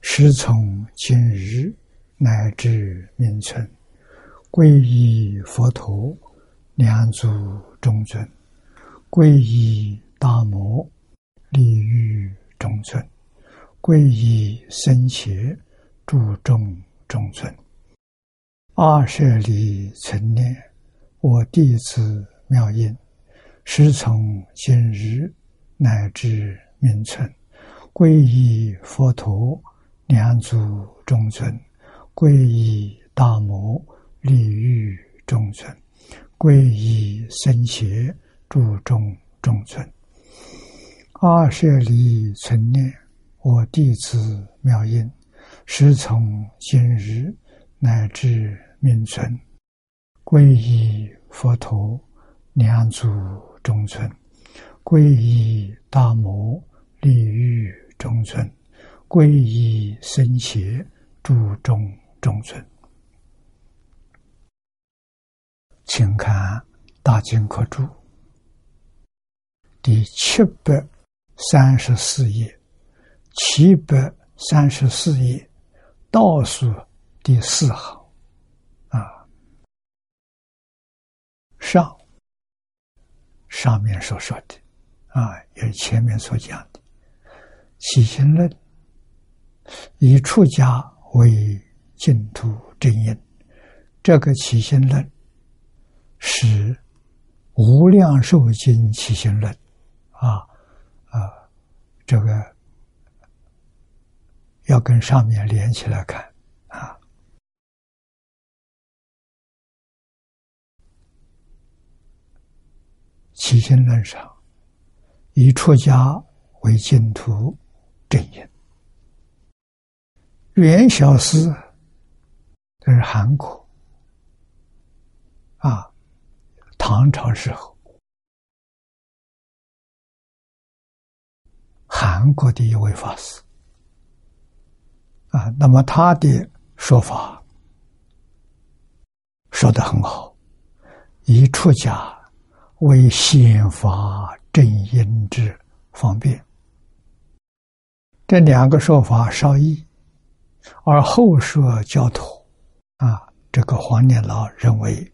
时从今日乃至明存，皈依佛陀，两足中尊；皈依大摩，利欲中尊；皈依僧伽，注重中尊。二舍利存念，我弟子妙音，时从今日乃至明存，皈依佛陀。两足中尊，皈依大摩利欲中尊，皈依僧伽注中中尊。阿舍利存念，我弟子妙音，时从今日乃至命存，皈依佛陀两足中尊，皈依大摩利欲中尊。皈依僧伽，注中中尊。请看《大经科注》第七百三十四页，七百三十四页倒数第四行。啊，上。上面所说的。啊，也前面所讲的。起心论。以出家为净土正因，这个起心论是《无量寿经》起心论啊啊，这个要跟上面连起来看啊。起心论上以出家为净土正因。元小师，这是韩国。啊，唐朝时候，韩国的一位法师。啊，那么他的说法说的很好，以出家为显法正因之方便，这两个说法稍异。而后说教徒，啊，这个黄念老认为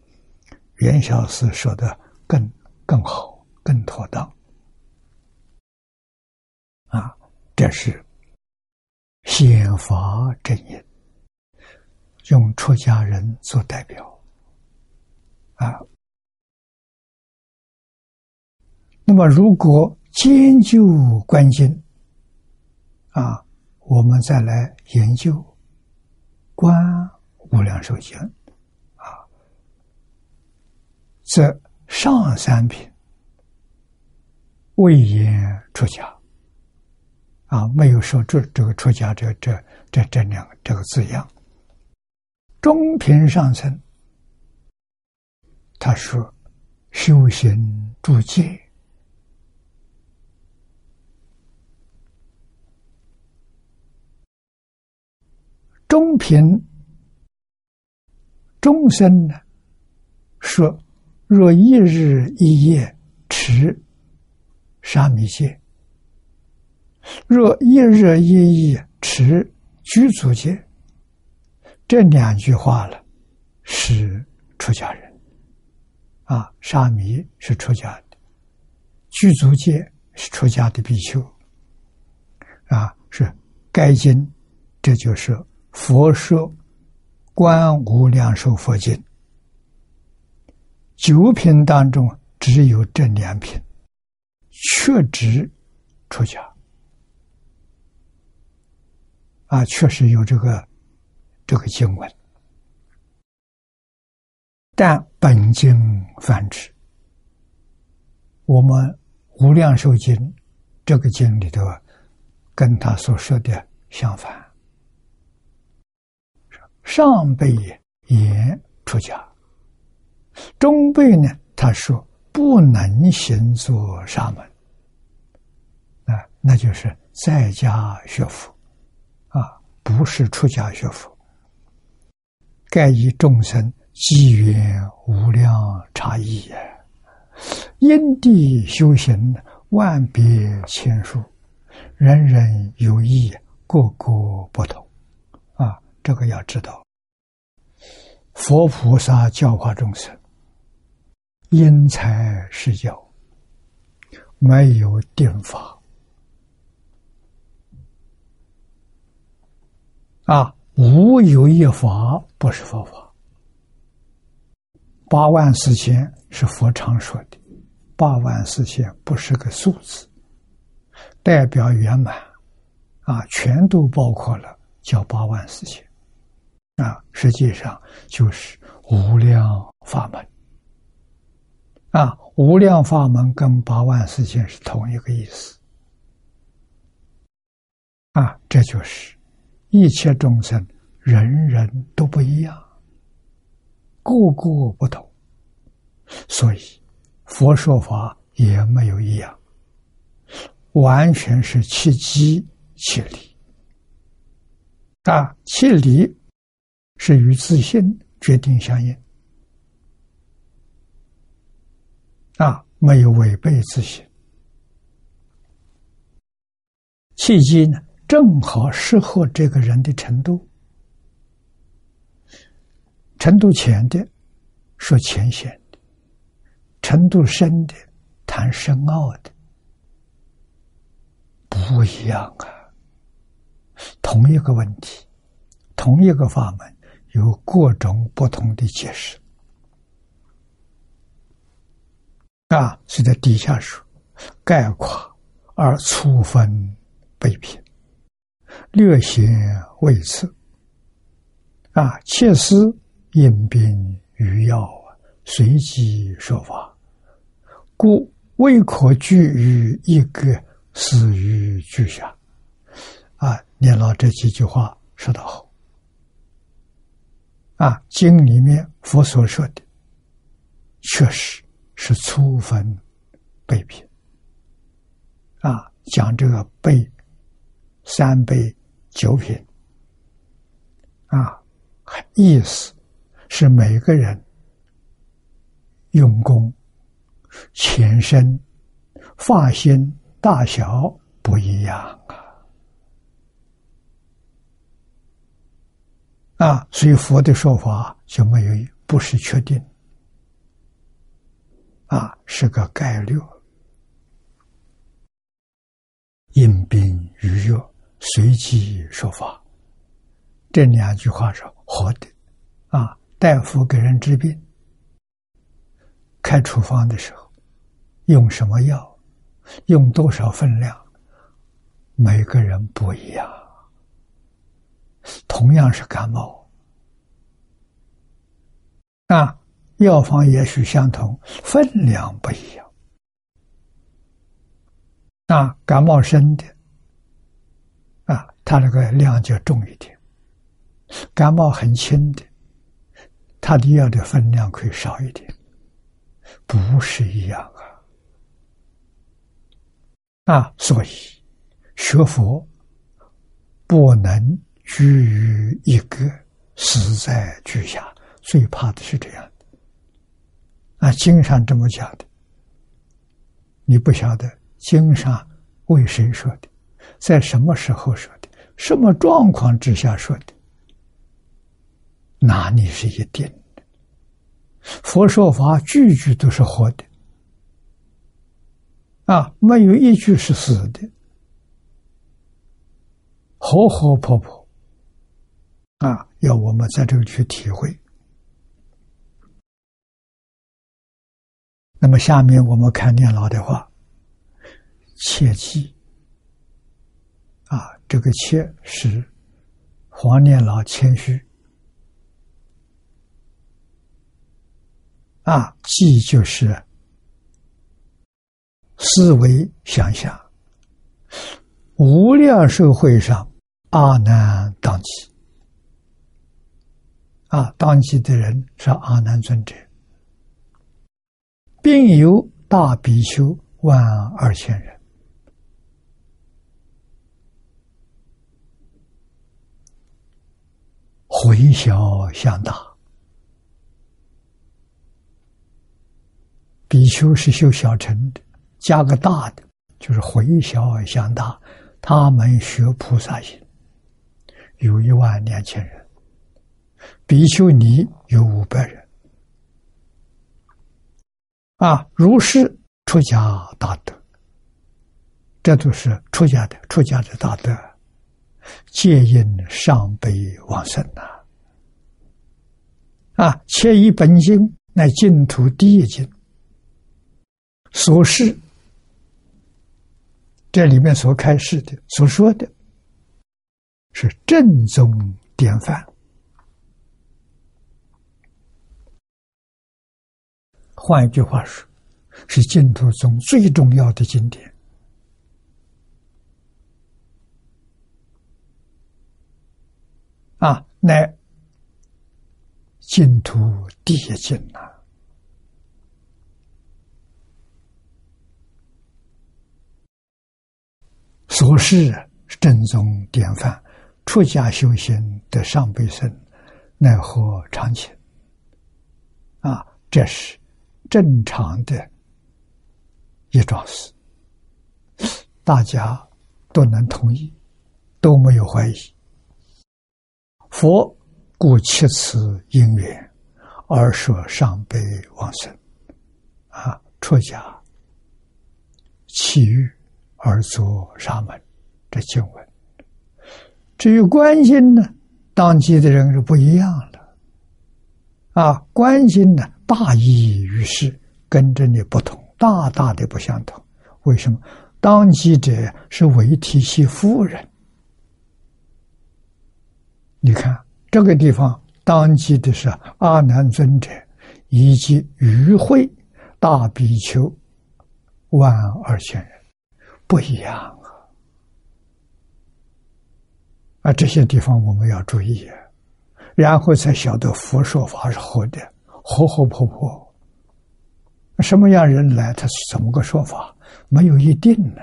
袁小四说的更更好、更妥当，啊，这是显法正因，用出家人做代表，啊，那么如果兼就观经，啊。我们再来研究《观无量寿经》啊，这上三品未言出家啊，没有说这这个出家这这这这两这个字样。中品上层，他说修行住戒。中品众生呢？说若一日一夜持沙弥戒，若一日一夜持居足戒，这两句话了，是出家人啊，沙弥是出家的，居足戒是出家的比丘啊，是该经，这就是。佛说《观无量寿佛经》九品当中，只有这两品确指出家。啊，确实有这个这个经文，但本经泛指，我们《无量寿经》这个经里头，跟他所说的相反。上辈言出家，中辈呢，他说不能行作沙门，啊，那就是在家学佛，啊，不是出家学佛。盖以众生机缘无量差异也，因地修行万别千殊，人人有异，个个不同。这个要知道。佛菩萨教化众生，因材施教，没有定法。啊，无有一法不是佛法。八万四千是佛常说的，八万四千不是个数字，代表圆满，啊，全都包括了，叫八万四千。啊，实际上就是无量法门。啊，无量法门跟八万四千是同一个意思。啊，这就是一切众生人人都不一样，个个不同，所以佛说法也没有一样，完全是契机契理。啊，切理。是与自信决定相应啊，没有违背自信。契机呢，正好适合这个人的程度，程度浅的说浅显的，程度深的谈深奥的，不一样啊。同一个问题，同一个法门。有各种不同的解释啊，是在底下说概括而粗分备品，略显未次啊，切思应兵于要，随机说法，故未可拘于一个死于句下啊。念了这几句话，说得好。啊，经里面佛所说的，确实是粗分备品。啊，讲这个备三杯九品，啊，意思是每个人用功、前身、发心大小不一样啊。啊，所以佛的说法就没有不是确定，啊，是个概率。因病于药，随机说法，这两句话是活的。啊，大夫给人治病，开处方的时候，用什么药，用多少分量，每个人不一样。同样是感冒，啊，药方也许相同，分量不一样。啊，感冒深的，啊，它这个量就重一点；感冒很轻的，它的药的分量可以少一点，不是一样啊。啊，所以学佛不能。居于一个死在居下，最怕的是这样的。啊，经上这么讲的，你不晓得经上为谁说的，在什么时候说的，什么状况之下说的，哪里是一定的？佛说法句句都是活的，啊，没有一句是死的，活活泼泼。啊，要我们在这个去体会。那么下面我们看念老的话，切记啊，这个切是黄念老谦虚啊，记就是思维想想，无量社会上阿难当起。啊，当机的人是阿难尊者，并有大比丘万二千人，回小向大。比丘是修小乘的，加个大的，就是回小向大。他们学菩萨行，有一万两千人。比丘尼有五百人，啊，如是出家大德，这都是出家的，出家的大德，皆因上辈往生呐，啊，切以本经乃净土第一经，所示，这里面所开示的，所说的，是正宗典范。换一句话说，是净土中最重要的经典啊！乃净土第一经呐，所是正宗典范，出家修行的上辈僧，奈何常情啊？这是。正常的一桩事，大家都能同意，都没有怀疑。佛故七次因缘而说上辈往生，啊，出家弃欲而作沙门，这经文。至于观心呢，当机的人是不一样的，啊，观心呢。大义于世，跟这里不同，大大的不相同。为什么？当机者是韦提系夫人。你看这个地方，当机的是阿难尊者以及与会大比丘万二千人，不一样啊！啊，这些地方我们要注意，然后才晓得佛说法是活的。活活泼泼，什么样人来，他是怎么个说法？没有一定的，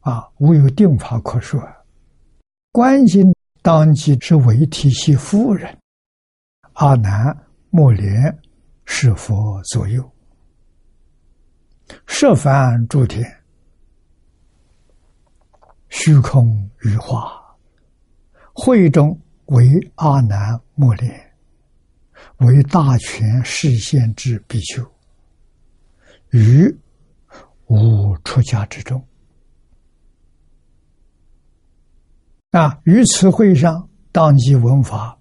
啊，无有定法可说。观音当即是为提系夫人，阿难莫连是佛左右，设凡诸天，虚空羽化，会中为阿难莫连。为大权示现之比丘，于无出家之中。啊，于此会上当即闻法，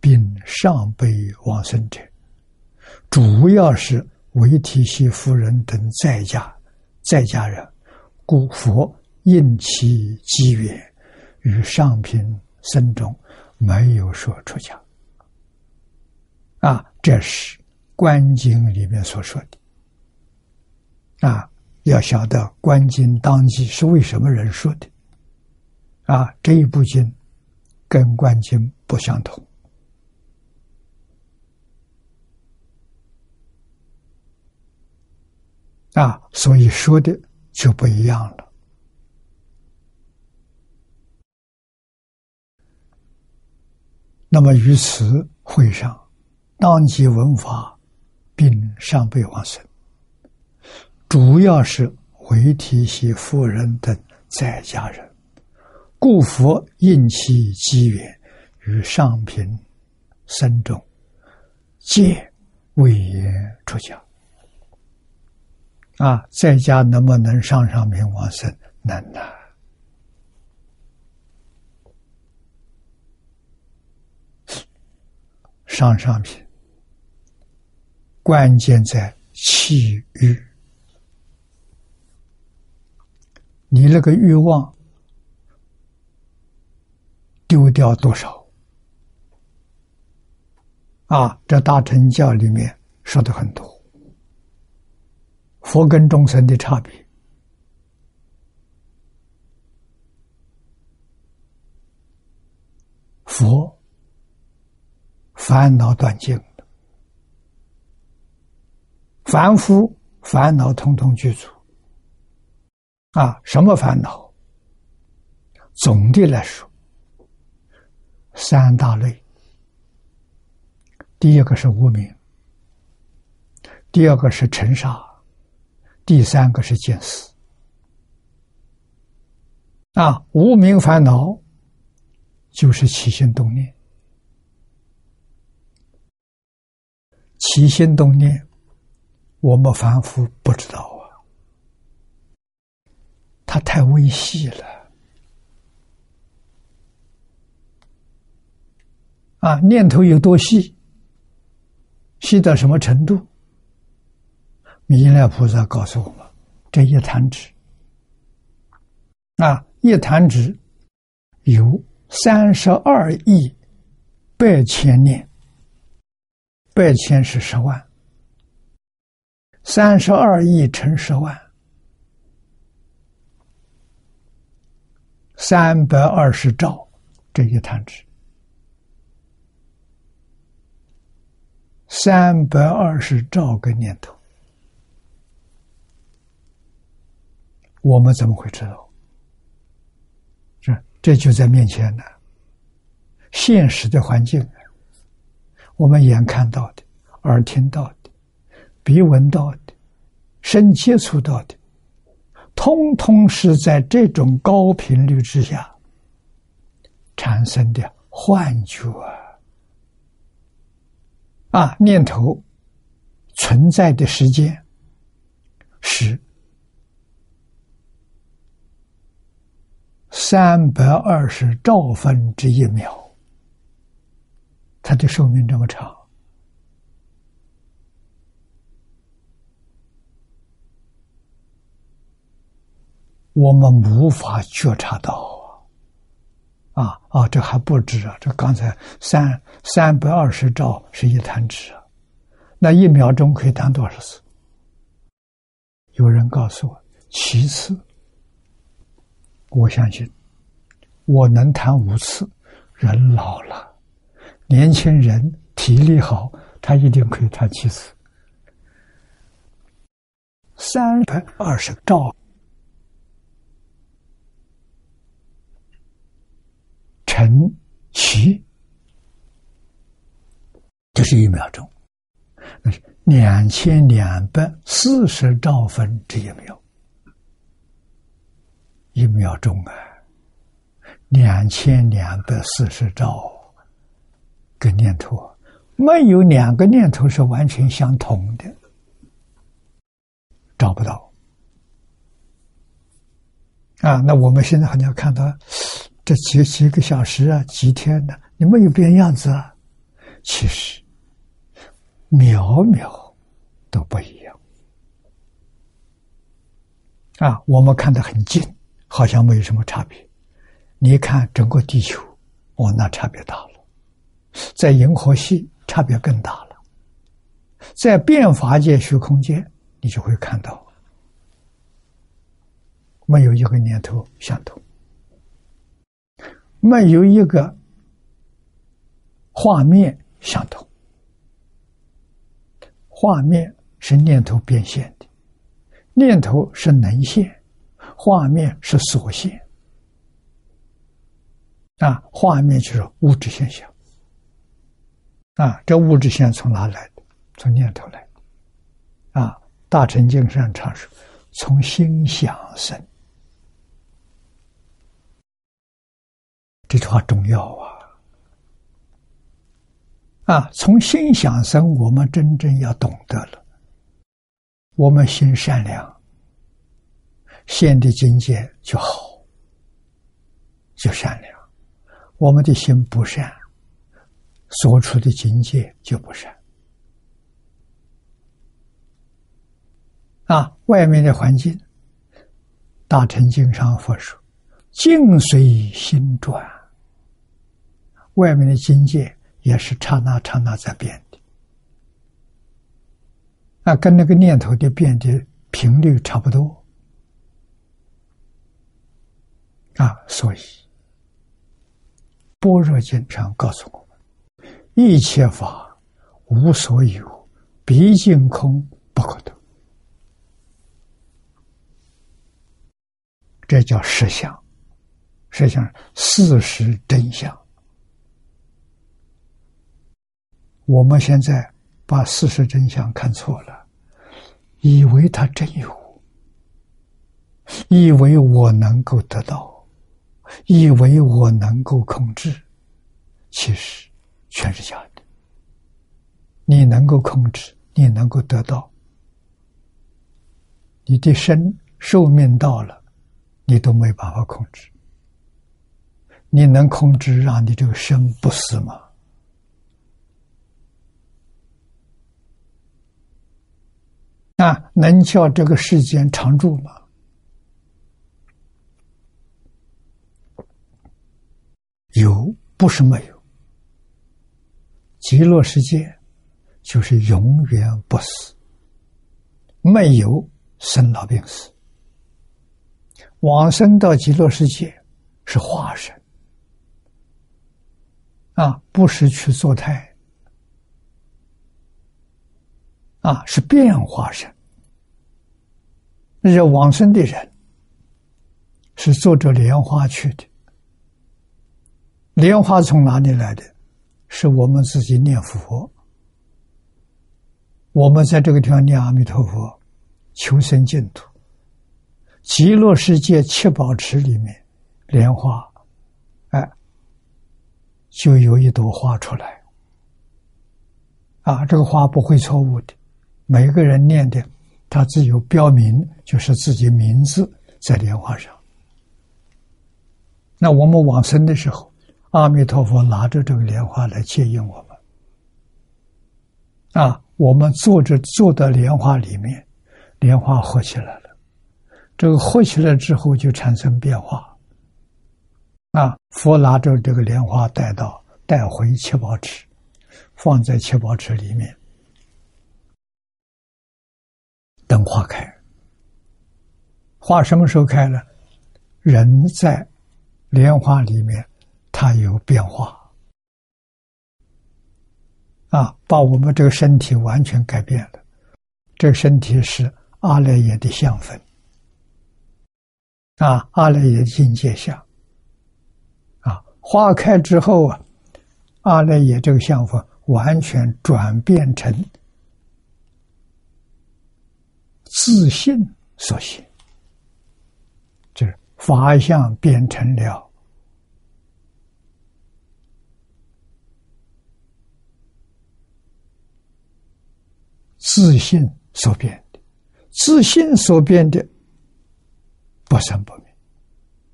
并上辈往生者，主要是为提希夫人等在家在家人，故佛应其机缘，与上品僧众没有说出家。啊，这是《观经》里面所说的。啊，要晓得《观经》当机是为什么人说的？啊，这一部经跟《观经》不相同。啊，所以说的就不一样了。那么于此会上。当即闻法，并上辈往生，主要是为提携夫人等在家人，故佛应其机缘，与上品僧众，皆为言出家。啊，在家能不能上上品往生？能呐。上上品。关键在气欲，你那个欲望丢掉多少？啊，这大乘教里面说的很多，佛跟众生的差别，佛烦恼断尽凡夫烦恼通通具足。啊，什么烦恼？总的来说，三大类。第一个是无名，第二个是尘沙，第三个是见思。啊，无名烦恼就是起心动念，起心动念，我们凡夫不知道啊，它太微细了。啊，念头有多细？细到什么程度？弥勒菩萨告诉我们：这一弹指，啊。一弹指有三十二亿百千年，百千是十万，三十二亿乘十万，三百二十兆这一弹指，三百二十兆个念头，我们怎么会知道？这就在面前呢，现实的环境，我们眼看到的、耳听到的、鼻闻到的、身接触到的，通通是在这种高频率之下产生的幻觉啊！念头存在的时间是。三百二十兆分之一秒，它的寿命这么长，我们无法觉察到啊！啊啊，这还不止啊！这刚才三三百二十兆是一弹指啊，那一秒钟可以弹多少次？有人告诉我七次。我相信，我能弹五次。人老了，年轻人体力好，他一定可以弹七次。三百二十兆乘七，就是一秒钟，那是两千两百四十兆分之一秒。一秒钟啊，两千两百四十兆个念头，没有两个念头是完全相同的，找不到。啊，那我们现在好像看到这几几个小时啊，几天的，你没有变样子啊，其实秒秒都不一样。啊，我们看得很近。好像没有什么差别，你看整个地球，哦，那差别大了，在银河系差别更大了，在变法界虚空间，你就会看到，没有一个念头相同，没有一个画面相同，画面是念头变现的，念头是能现。画面是所现啊，画面就是物质现象啊。这物质现象从哪来的？从念头来啊。大乘经上常说：“从心想生。”这句话重要啊！啊，从心想生，我们真正要懂得了，我们心善良。现的境界就好，就善良；我们的心不善，所处的境界就不善。啊，外面的环境，大乘经上佛说：“境随心转。”外面的境界也是刹那刹那在变的，啊，跟那个念头的变的频率差不多。啊，所以《般若经》上告诉我们：一切法无所有，毕竟空不可得。这叫实相，实相事实真相。我们现在把事实真相看错了，以为它真有，以为我能够得到，以为我能够控制，其实全是假的。你能够控制，你能够得到，你的生寿命到了，你都没办法控制。你能控制让你这个生不死吗？那，能叫这个世间常住吗？有，不是没有。极乐世界就是永远不死，没有生老病死。往生到极乐世界是化身，啊，不是去做胎。啊，是变化身。那些往生的人是坐着莲花去的。莲花从哪里来的？是我们自己念佛。我们在这个地方念阿弥陀佛，求生净土。极乐世界七宝池里面，莲花，哎，就有一朵花出来。啊，这个花不会错误的。每个人念的，他只有标明，就是自己名字在莲花上。那我们往生的时候，阿弥陀佛拿着这个莲花来接引我们。啊，我们坐着坐在莲花里面，莲花合起来了。这个合起来之后就产生变化。啊，佛拿着这个莲花带到带回七宝池，放在七宝池里面。等花开，花什么时候开呢？人在莲花里面，它有变化，啊，把我们这个身体完全改变了。这个身体是阿赖耶的相分，啊，阿赖耶境界相，啊，花开之后啊，阿赖耶这个相分完全转变成。自信所现，就是法相变成了自信所变的，自信所变的不生不灭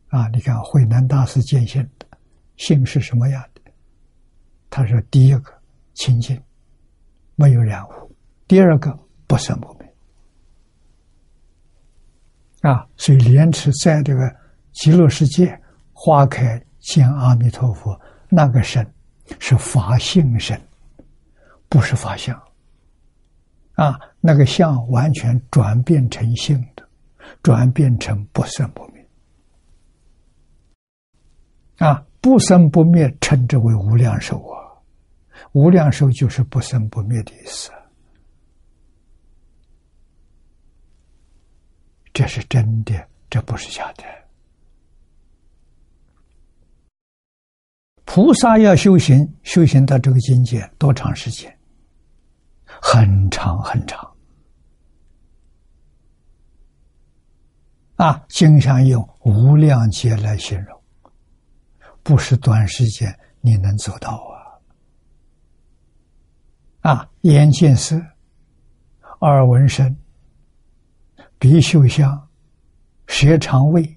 啊！你看慧能大师见性的性是什么样的？他说：第一个清净，没有染污；第二个不生不灭。啊，所以莲池在这个极乐世界花开见阿弥陀佛，那个身是法性身，不是法相。啊，那个相完全转变成性的，转变成不生不灭。啊，不生不灭称之为无量寿啊，无量寿就是不生不灭的意思。这是真的，这不是假的。菩萨要修行，修行到这个境界多长时间？很长很长。啊，经常用无量劫来形容，不是短时间你能做到啊！啊，眼见色，耳闻声。鼻嗅香，舌尝味，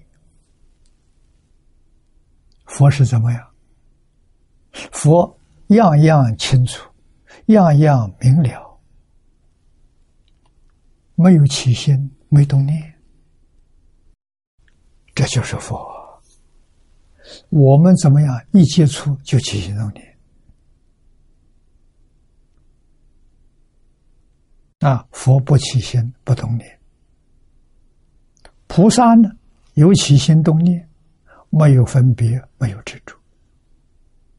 佛是怎么样？佛样样清楚，样样明了，没有起心，没动念，这就是佛。我们怎么样？一接触就起心动念啊！佛不起心，不动念。菩萨呢，有起心动念，没有分别，没有执着，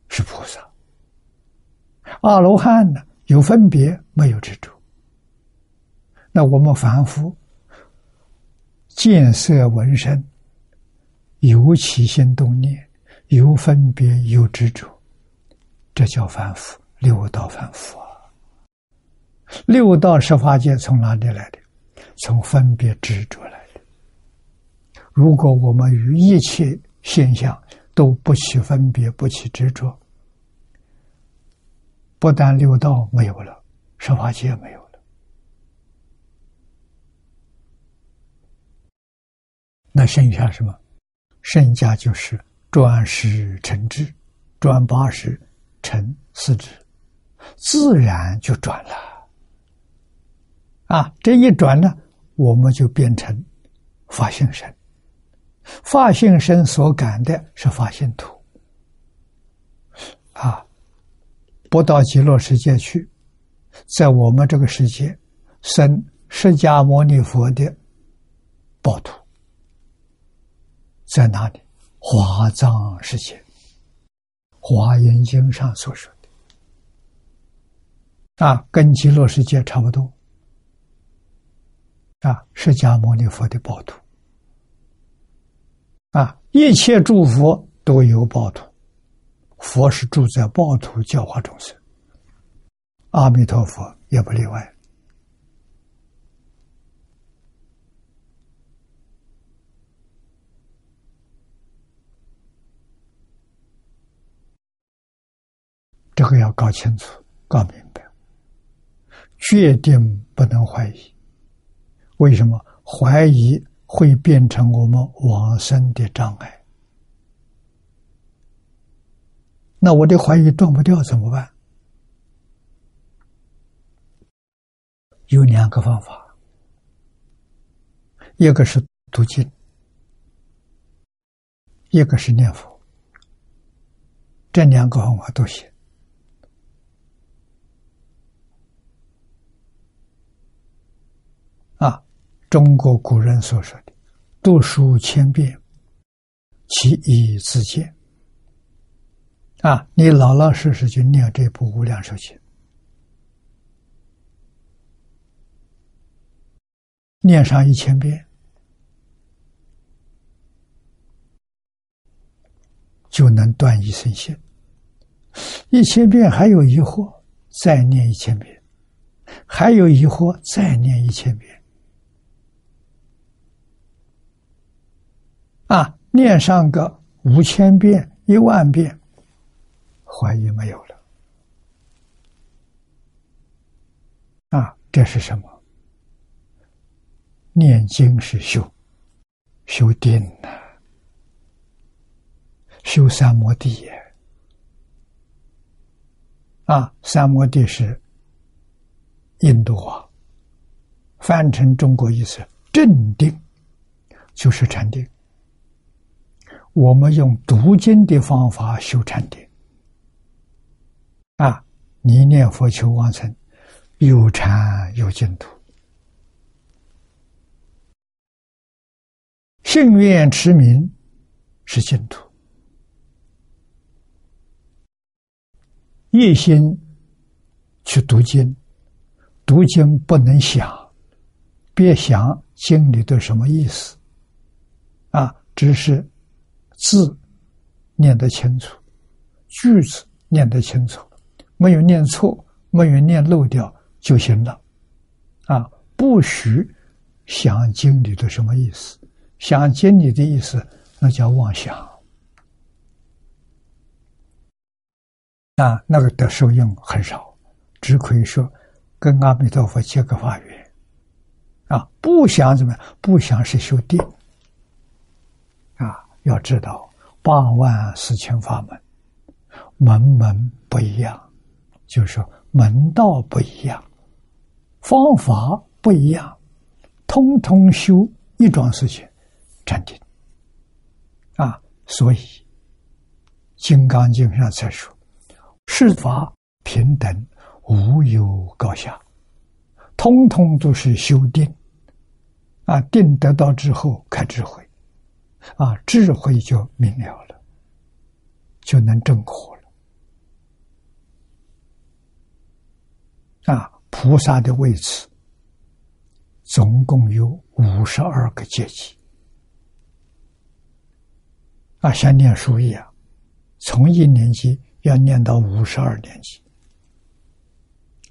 是菩萨。阿罗汉呢，有分别，没有执着。那我们凡夫见色闻声，有起心动念，有分别，有执着，这叫凡夫，六道凡夫啊。六道十法界从哪里来的？从分别执着来。如果我们与一切现象都不起分别，不起执着，不但六道没有了，十法界没有了，那剩下什么？剩下就是转十成智，转八十成四智，自然就转了。啊，这一转呢，我们就变成发性身。发性身所感的是发性土。啊，不到极乐世界去，在我们这个世界生释迦牟尼佛的宝土，在哪里？华藏世界，《华严经》上所说的，啊，跟极乐世界差不多。啊，释迦牟尼佛的宝土，啊，一切诸佛都有宝土，佛是住在宝土教化众生，阿弥陀佛也不例外。这个要搞清楚、搞明白，决定不能怀疑。为什么怀疑会变成我们往生的障碍？那我的怀疑断不掉怎么办？有两个方法，一个是读经，一个是念佛，这两个方法都行。啊。中国古人所说的“读书千遍，其义自见”。啊，你老老实实去念这部《无量寿经》，念上一千遍，就能断一生心。一千遍还有疑惑，再念一千遍；还有疑惑，再念一千遍。啊，念上个五千遍、一万遍，怀疑没有了。啊，这是什么？念经是修，修定呐，修三摩地也。啊，三摩地是印度话，翻成中国意思，镇定就是禅定。我们用读经的方法修禅定，啊，你念佛求往生，有禅有净土；信愿持名是净土。一心去读经，读经不能想，别想经里的什么意思，啊，只是。字念得清楚，句子念得清楚，没有念错，没有念漏掉就行了。啊，不许想经里的什么意思，想经里的意思那叫妄想。啊，那个的受用很少，只可以说跟阿弥陀佛结个法缘。啊，不想怎么样？不想是修定。要知道，八万四千法门，门门不一样，就是说门道不一样，方法不一样，通通修一桩事情，禅定。啊，所以《金刚经》上才说：“世法平等，无有高下，通通都是修定。”啊，定得到之后，开智慧。啊，智慧就明了了，就能正果了。啊，菩萨的位置总共有五十二个阶级。啊，像念书一样，从一年级要念到五十二年级，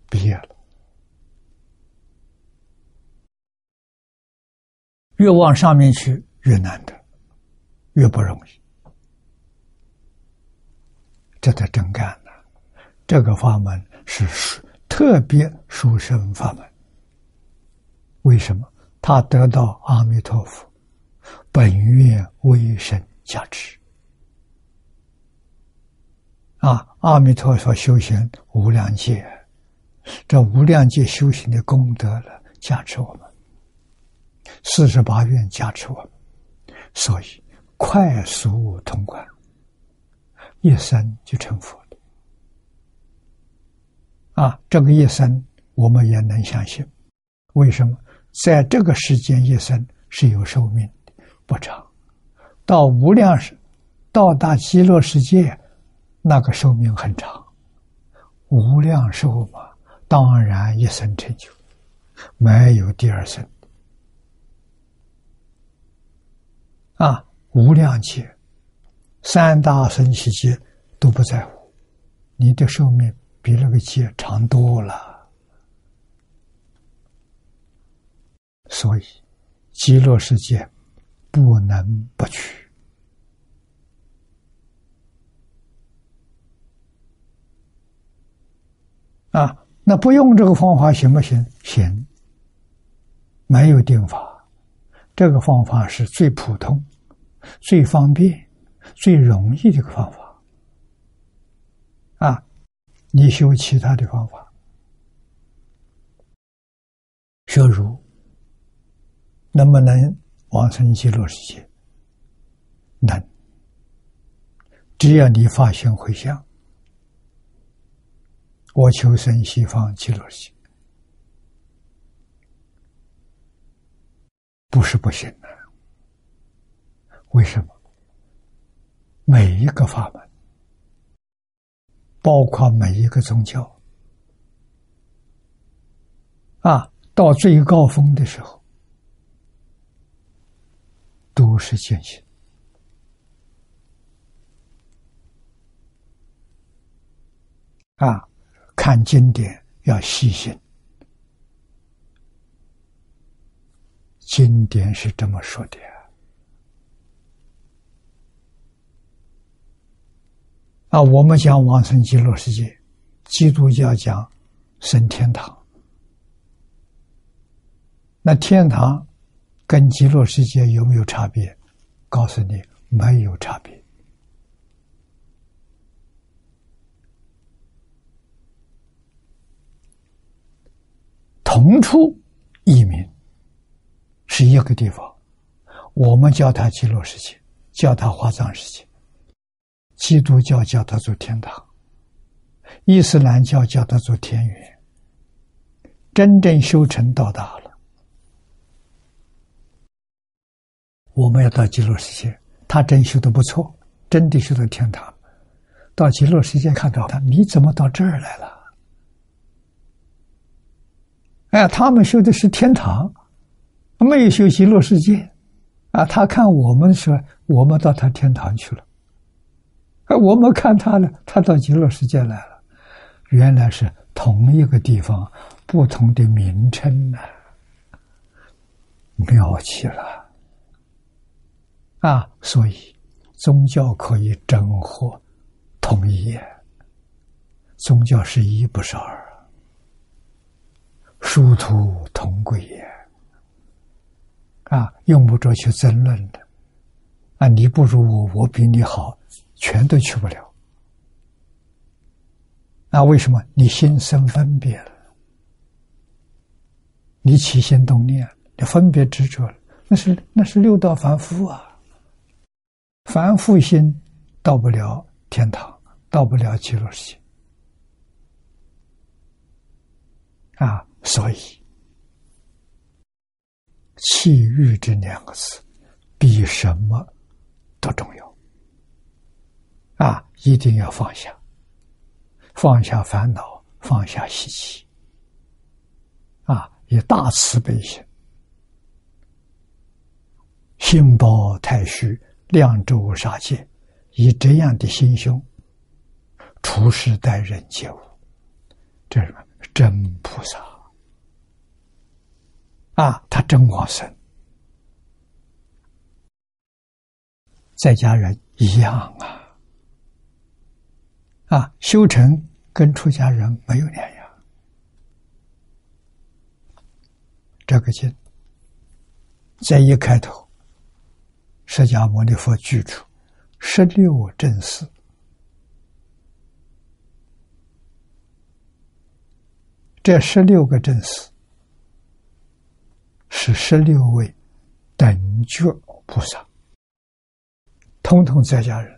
毕业了。越往上面去，越难得，越不容易。这才真干呢。这个法门是特别殊胜法门。为什么？他得到阿弥陀佛本愿威神。加持啊！阿弥陀佛修行无量界，这无量界修行的功德了，加持我们四十八愿加持我们，所以快速通关，一生就成佛了。啊，这个一生我们也能相信，为什么？在这个时间一生是有寿命的，不长。到无量世，到达极乐世界，那个寿命很长，无量寿嘛，当然一生成就，没有第二生。啊，无量劫，三大神奇劫都不在乎，你的寿命比那个劫长多了，所以极乐世界。不能不去啊！那不用这个方法行不行？行，没有定法。这个方法是最普通、最方便、最容易的一个方法啊！你修其他的方法，学儒能不能？往生极乐世界，能。只要你发心回向，我求生西方极乐世界，不是不行的。为什么？每一个法门，包括每一个宗教，啊，到最高峰的时候。都是见性啊！看经典要细心，经典是这么说的啊。我们讲往生极乐世界，基督教讲升天堂，那天堂。跟极乐世界有没有差别？告诉你，没有差别。同处异名，是一个地方。我们叫它极乐世界，叫它华藏世界；基督教叫它做天堂，伊斯兰教叫它做天园。真正修成到达了。我们要到极乐世界，他真修的不错，真的修到天堂。到极乐世界看到他，你怎么到这儿来了？哎，他们修的是天堂，没有修极乐世界。啊，他看我们说，我们到他天堂去了。而，我们看他呢，他到极乐世界来了。原来是同一个地方，不同的名称呢，妙极了。啊，所以宗教可以整合统一，宗教是一不是二，殊途同归也。啊，用不着去争论的。啊，你不如我，我比你好，全都去不了。那为什么？你心生分别了，你起心动念，你分别执着了，那是那是六道凡夫啊。凡夫心到不了天堂，到不了极乐世界啊！所以“气欲”这两个字比什么都重要啊！一定要放下，放下烦恼，放下习气啊以大慈悲心，心包太虚，量周杀戒，以这样的心胸，处事待人接物，这是真菩萨啊！他真往生，在家人一样啊！啊，修成跟出家人没有两样。这个经在一开头，释迦牟尼佛举出十六正士，这十六个正士是十六位等觉菩萨，通通在家人，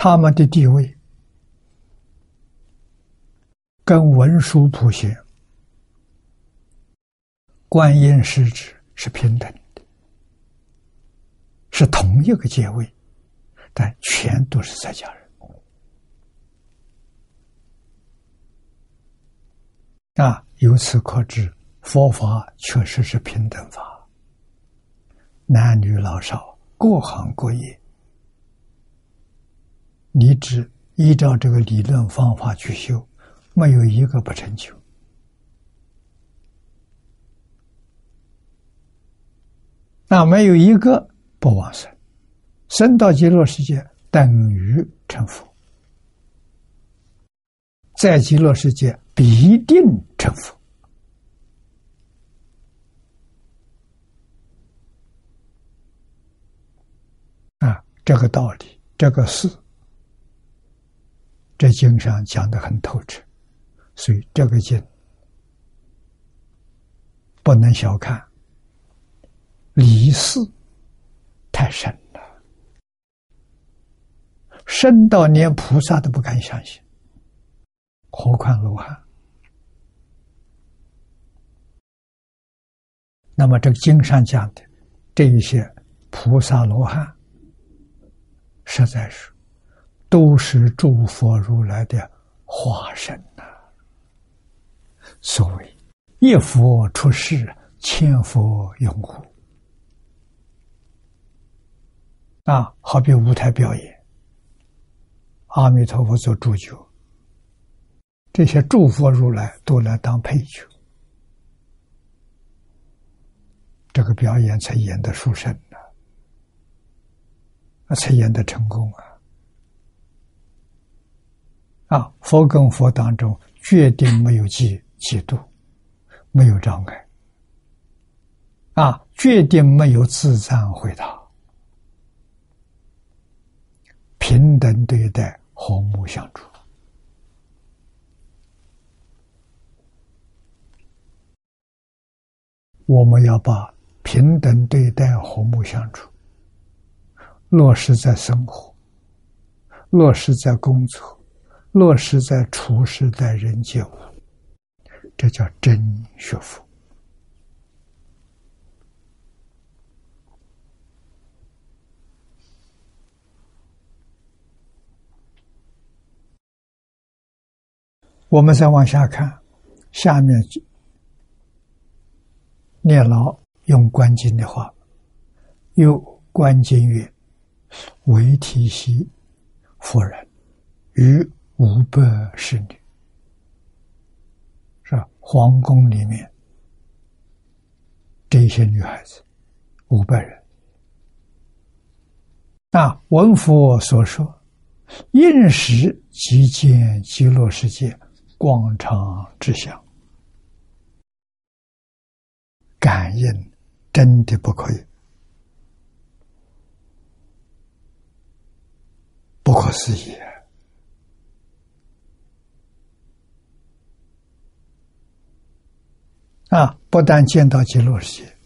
他们的地位跟文殊普贤。观音师指是平等的，是同一个阶位，但全都是在家人啊！由此可知，佛法确实是平等法，男女老少各行各业，你只依照这个理论方法去修，没有一个不成就。那没有一个不往生，生到极乐世界等于成佛，在极乐世界必定成佛。啊，这个道理，这个事，这经上讲的很透彻，所以这个经不能小看。离世太深了，深到连菩萨都不敢相信，何况罗汉？那么这个经上讲的这一些菩萨罗汉，实在是都是诸佛如来的化身呐。所谓一佛出世，千佛拥护。啊，好比舞台表演，阿弥陀佛做主角，这些诸佛如来都来当配角，这个表演才演得殊胜呢，啊，才演得成功啊！啊，佛跟佛当中决定没有嫉嫉妒，没有障碍，啊，决定没有自赞回答。平等对待，和睦相处。我们要把平等对待、和睦相处落实在生活，落实在工作，落实在处事待人接物，这叫真学佛。我们再往下看，下面念老用观经的话，又观经曰：“为体系夫人与五百侍女，是吧？皇宫里面这些女孩子五百人，那文佛所说，应时即见极乐世界。”广场之相，感应真的不可以，不可思议啊啊！不但见到极乐世界，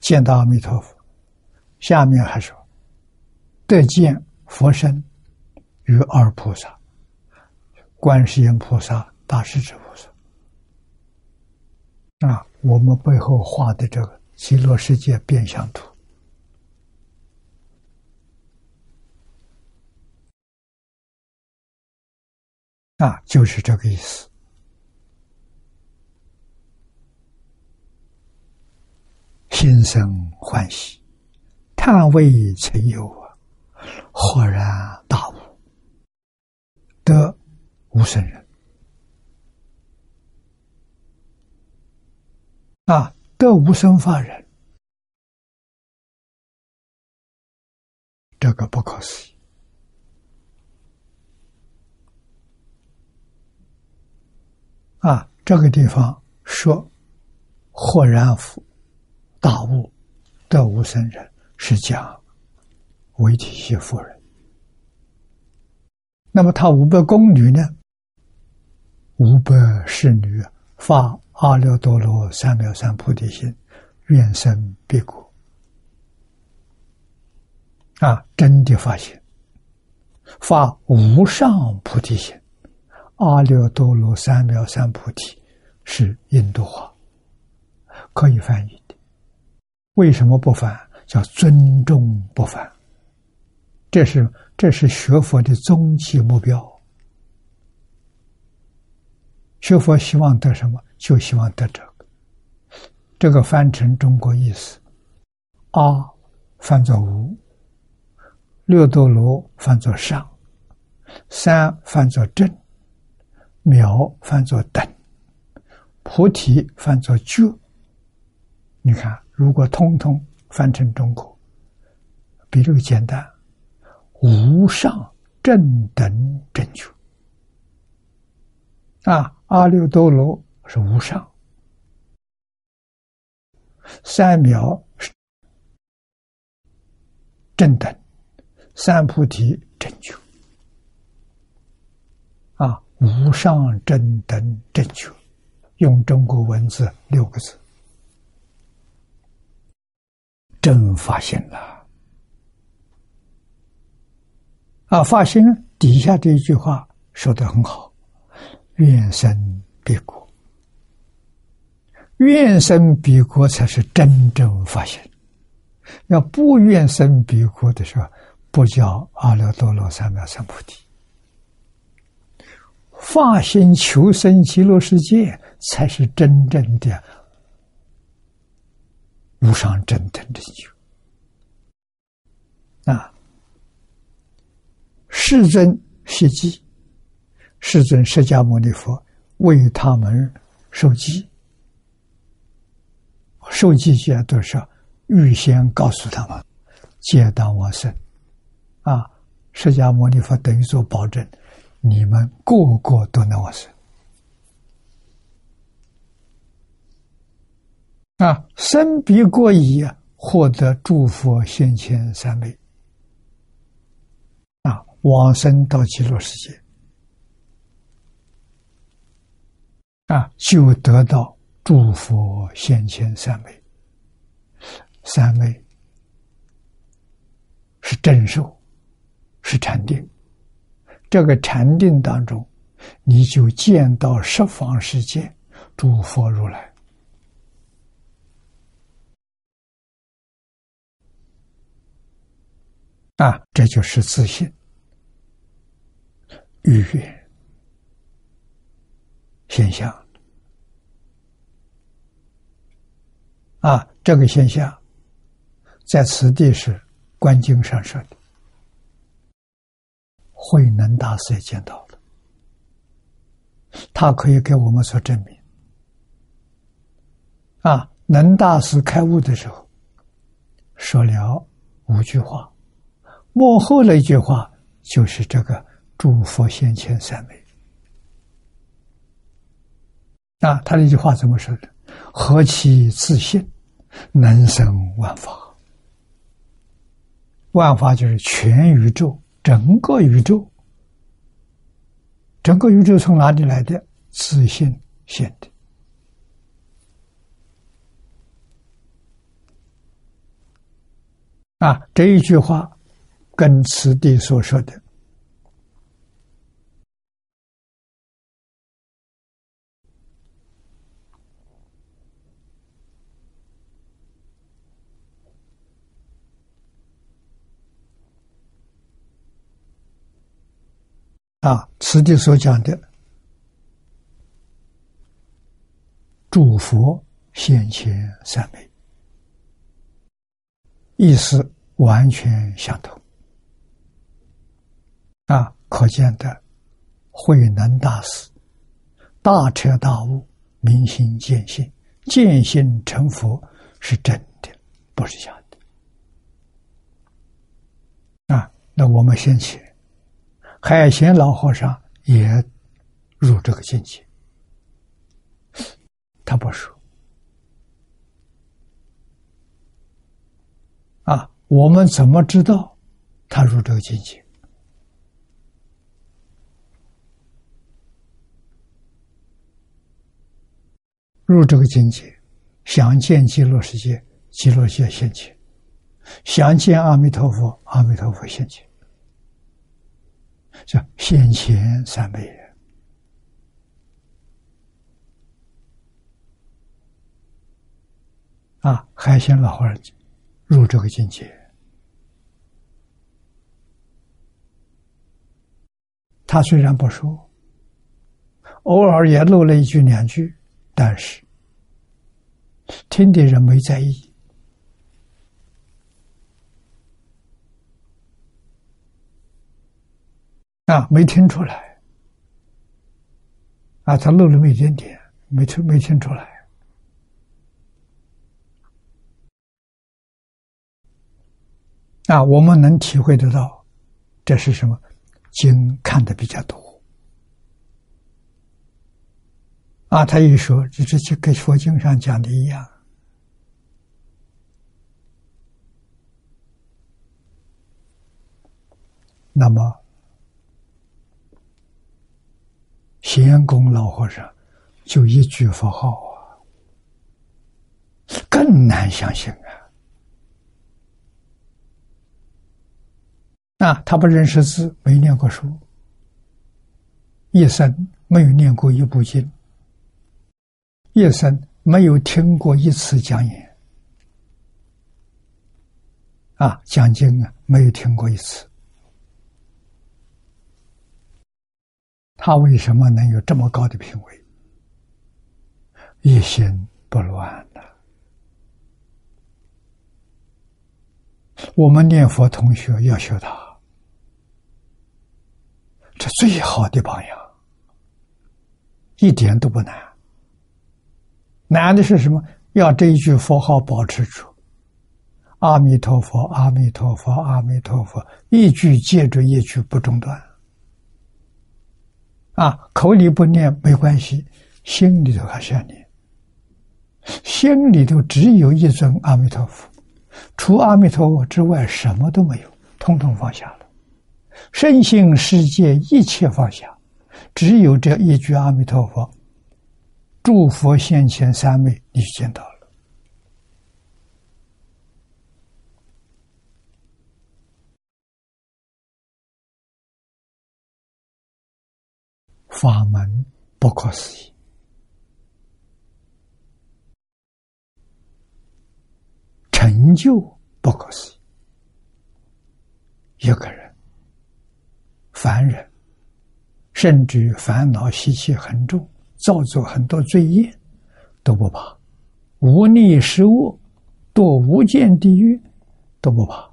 见到阿弥陀佛，下面还说得见佛身与二菩萨、观世音菩萨。大势至菩萨啊，我们背后画的这个极乐世界变相图啊，就是这个意思心生欢喜，叹谓曾有啊，豁然大悟，得无生人啊，得无生法人，这个不可思议啊！这个地方说豁然大悟得无生人，是讲为体系夫人。那么他五百宫女呢？五百侍女发阿耨多罗三藐三菩提心，愿生彼国。啊，真的发现发无上菩提心，阿耨多罗三藐三菩提是印度话，可以翻译。为什么不凡？叫尊重不凡。这是这是学佛的终极目标。学佛希望得什么？就希望得这个。这个翻成中国意思：阿翻作无，六多罗翻作上，三翻作正，秒翻作等，菩提翻作觉。你看。如果通通翻成中国，比这个简单，无上正等正觉啊！阿耨多罗是无上，三藐是正等，三菩提正觉啊！无上正等正觉，用中国文字六个字。真发现了啊！发现底下这一句话说的很好：“愿生彼国，愿生彼国才是真正发现。要不愿生彼国的时候，不叫阿耨多罗三藐三菩提。发心求生极乐世界，才是真正的。”无上正等正觉啊！世尊希记，世尊释迦牟尼佛为他们受记，受记记都是预先告诉他们，皆当我生啊！释迦牟尼佛等于做保证，你们个个都能往生。啊，生彼过矣，获得诸佛现前三昧。啊，往生到极乐世界，啊，就得到诸佛现前三昧。三昧是正受，是禅定。这个禅定当中，你就见到十方世界诸佛如来。啊，这就是自信、愉悦现象。啊，这个现象在此地是观经上说的，慧能大师也见到了，他可以给我们所证明。啊，能大师开悟的时候说了五句话。幕后那句话就是这个“诸佛先前三昧”啊，他那句话怎么说的？何其自信，能生万法。万法就是全宇宙，整个宇宙，整个宇宙从哪里来的？自信现的啊！这一句话。跟此地所说的啊，此地所讲的诸佛现前三昧意思完全相同。啊，可见的慧能大师大彻大悟、明心见性、见性成佛是真的，不是假的。啊，那我们先起，海贤老和尚也入这个境界，他不说。啊，我们怎么知道他入这个境界？入这个境界，想见极乐世界，极乐界现前；想见阿弥陀佛，阿弥陀佛现前。叫现前三昧人啊，海鲜老和尚。入这个境界，他虽然不说，偶尔也漏了一句两句，但是听的人没在意啊，没听出来啊，他漏了一点点，没听没听出来。啊，我们能体会得到，这是什么？经看的比较多。啊，他一说，这这就跟佛经上讲的一样。那么，贤公老和尚就一句佛号啊，更难相信啊。啊，他不认识字，没念过书，一生没有念过一部经，一生没有听过一次讲演，啊，讲经啊，没有听过一次，他为什么能有这么高的品位？一心不乱的。我们念佛同学要学他。这最好的榜样，一点都不难。难的是什么？要这一句佛号保持住，阿弥陀佛，阿弥陀佛，阿弥陀佛，一句接着一句不中断。啊，口里不念没关系，心里头还是要念。心里头只有一尊阿弥陀佛，除阿弥陀佛之外什么都没有，通通放下了。身心世界一切放下，只有这一句阿弥陀佛，诸佛现前三昧，你见到了。法门不可思议，成就不可思议，一个人。凡人，甚至烦恼习气很重，造作很多罪业，都不怕；无逆失恶，堕无间地狱，都不怕。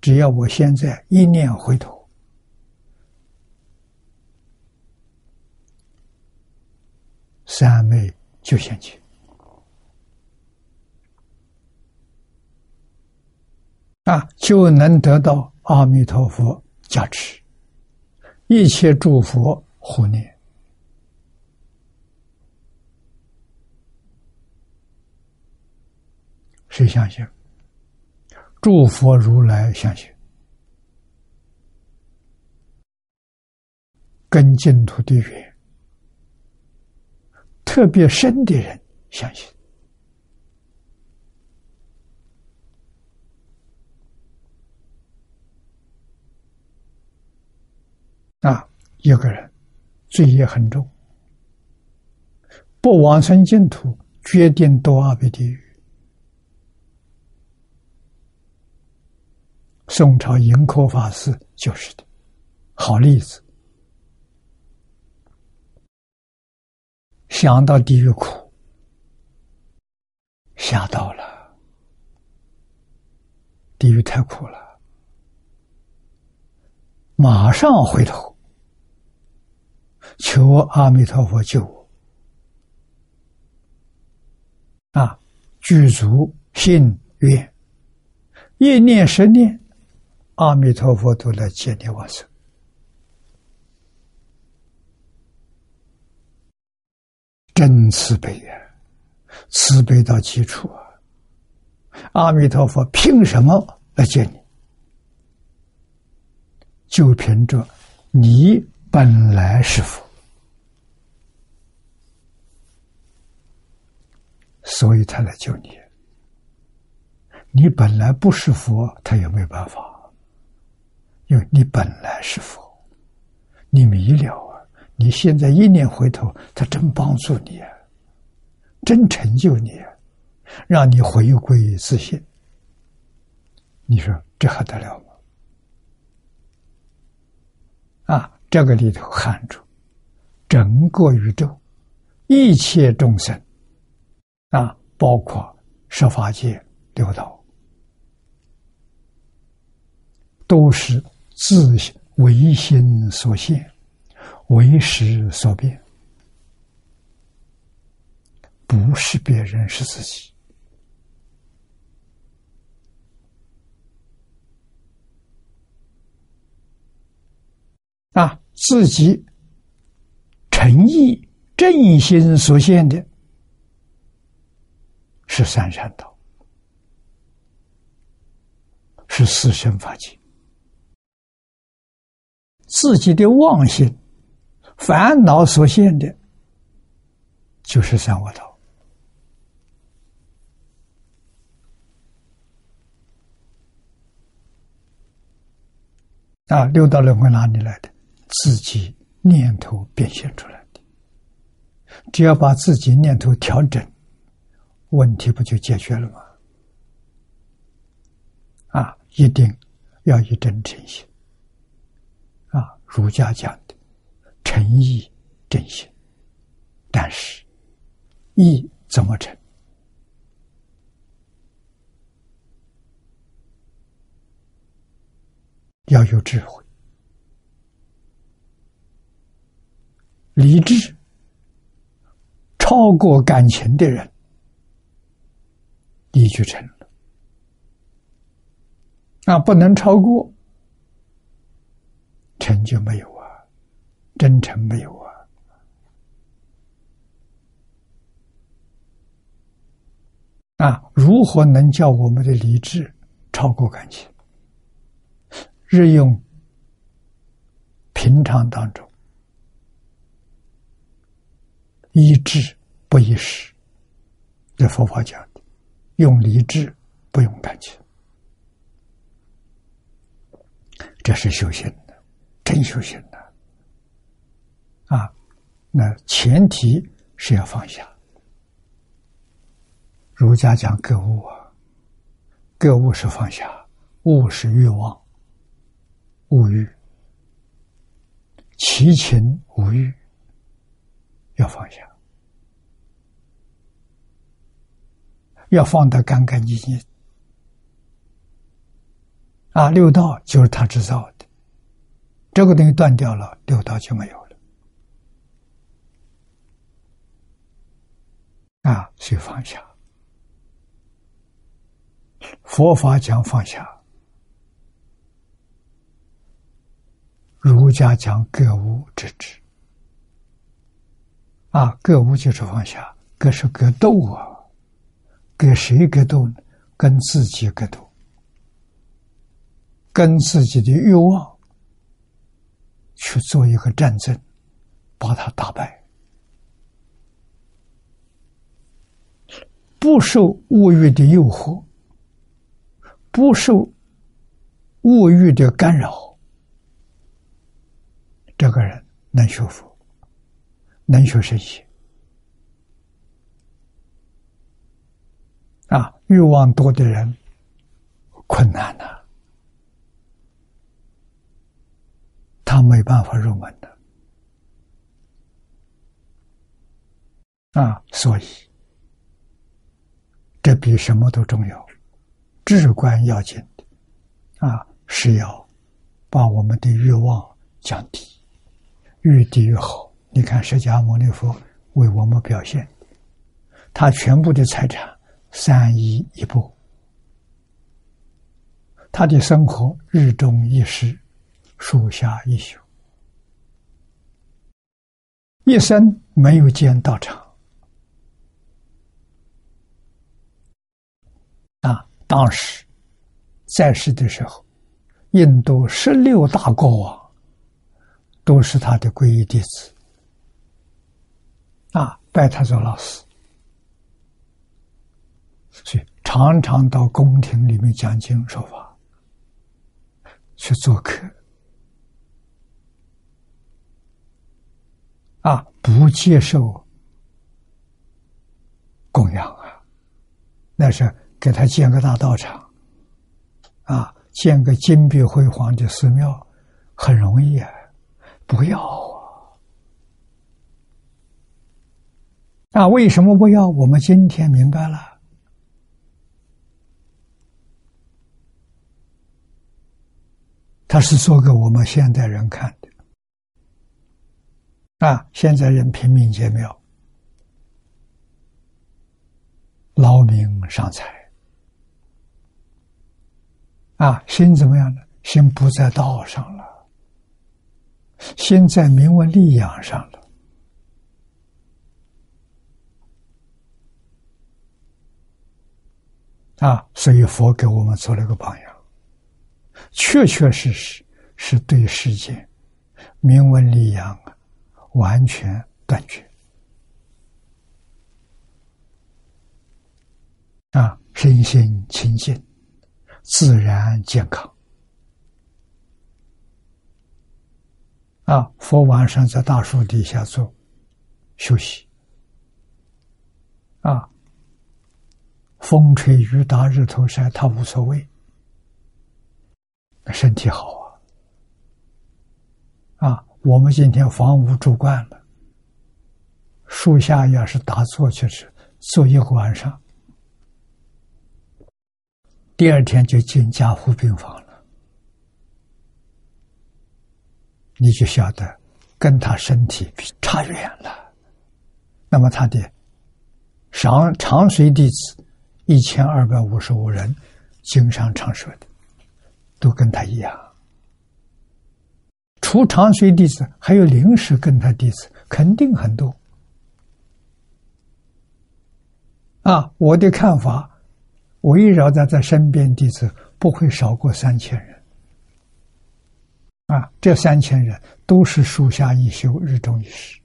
只要我现在一念回头，三昧就现前，啊，就能得到阿弥陀佛加持。一切诸佛护念，谁相信？诸佛如来相信，跟净土的缘特别深的人相信。啊，一个人罪业很重，不往生净土，决定堕阿鼻地狱。宋朝盈科法师就是的，好例子。想到地狱苦，吓到了，地狱太苦了，马上回头求阿弥陀佛救我啊！具足信愿，一念十念，阿弥陀佛都来接你往生。真慈悲呀，慈悲到极处啊！阿弥陀佛凭什么来见你？就凭着你本来是佛，所以他来救你。你本来不是佛，他也没办法，因为你本来是佛，你迷了啊。你现在一念回头，他真帮助你啊，真成就你啊，让你回归自信。你说这还得了吗？啊，这个里头含着整个宇宙一切众生啊，包括十法界六道，都是自唯心所现。为时所变，不是别人，是自己。啊，自己诚意正心所现的，是三善道，是四生法界。自己的妄心。烦恼所现的，就是三恶道啊！六道轮回哪里来的？自己念头变现出来的。只要把自己念头调整，问题不就解决了吗？啊！一定要一真诚心！儒家讲的。诚意正心，但是意怎么成？要有智慧、理智，超过感情的人，意就成了。啊，不能超过，成就没有啊。真诚没有啊！啊，如何能叫我们的理智超过感情？日用平常当中，一智不一时，这佛法讲的，用理智不用感情，这是修行，真修行的。啊，那前提是要放下。儒家讲格物啊，格物是放下，物是欲望，物欲，其情无欲，要放下，要放得干干净净。啊，六道就是他制造的，这个东西断掉了，六道就没有了。啊，去放下。佛法讲放下，儒家讲格物致知。啊，格物就是放下，格是格斗啊，跟谁格斗呢？跟自己格斗，跟自己的欲望去做一个战争，把他打败。不受物欲的诱惑，不受物欲的干扰，这个人能学佛，能学圣贤。啊，欲望多的人困难呐，他没办法入门的。啊，所以。这比什么都重要，至关要紧的啊，是要把我们的欲望降低，越低越好。你看释迦牟尼佛为我们表现，他全部的财产三衣一钵，他的生活日中一食，树下一宿，一生没有见道场。啊，当时在世的时候，印度十六大国王都是他的皈依弟子，啊，拜他做老师，所以常常到宫廷里面讲经说法，去做客，啊，不接受供养啊，那是。给他建个大道场，啊，建个金碧辉煌的寺庙，很容易啊！不要啊！那，为什么不要？我们今天明白了，他是做给我们现代人看的。啊，现在人拼命建庙，劳民伤财。啊，心怎么样呢？心不在道上了，心在名闻利养上了。啊，所以佛给我们做了个榜样，确确实实是对世间名闻利养啊完全断绝。啊，身心清净。自然健康啊！佛晚上在大树底下坐休息啊，风吹雨打日头晒，他无所谓，身体好！我们今天房屋住惯了，树下要是打坐去是坐一个晚上。第二天就进加护病房了，你就晓得跟他身体差远了。那么他的长长随弟子一千二百五十五人，经常常说的，都跟他一样。除长随弟子，还有临时跟他弟子，肯定很多。啊，我的看法。围绕在他身边弟子不会少过三千人，啊，这三千人都是树下一休，日中一时，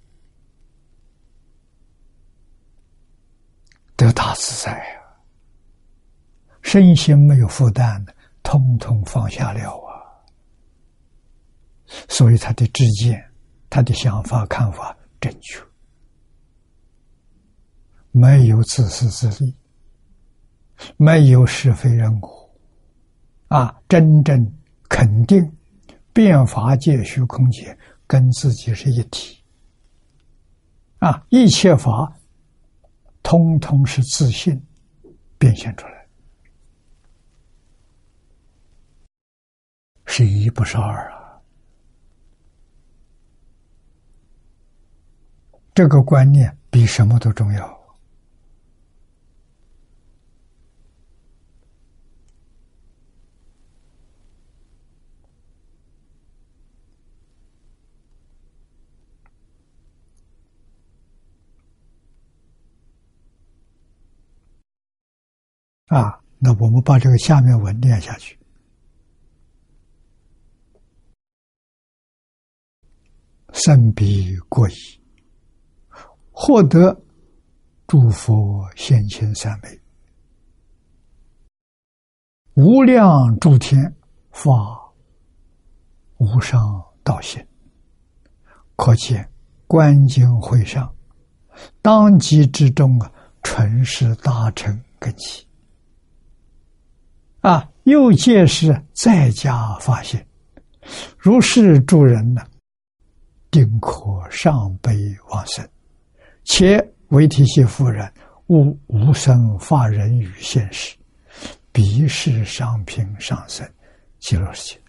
得大自在啊，身心没有负担的，通通放下了，所以他的知见、他的想法、看法正确，没有自私自利。没有是非人我，啊，真正肯定变法界、虚空界跟自己是一体，啊，一切法通通是自信变现出来，是一不是二啊，这个观念比什么都重要。啊，那我们把这个下面文念下去。甚彼过矣，获得诸佛现前三昧，无量诸天发无上道心，可见观经会上当机之中啊，纯是大乘根器。啊！又借是在家发现，如是诸人呢，定可上悲往生。且为提系夫人，无无生发人于现实，彼世上品上生，极乐世界，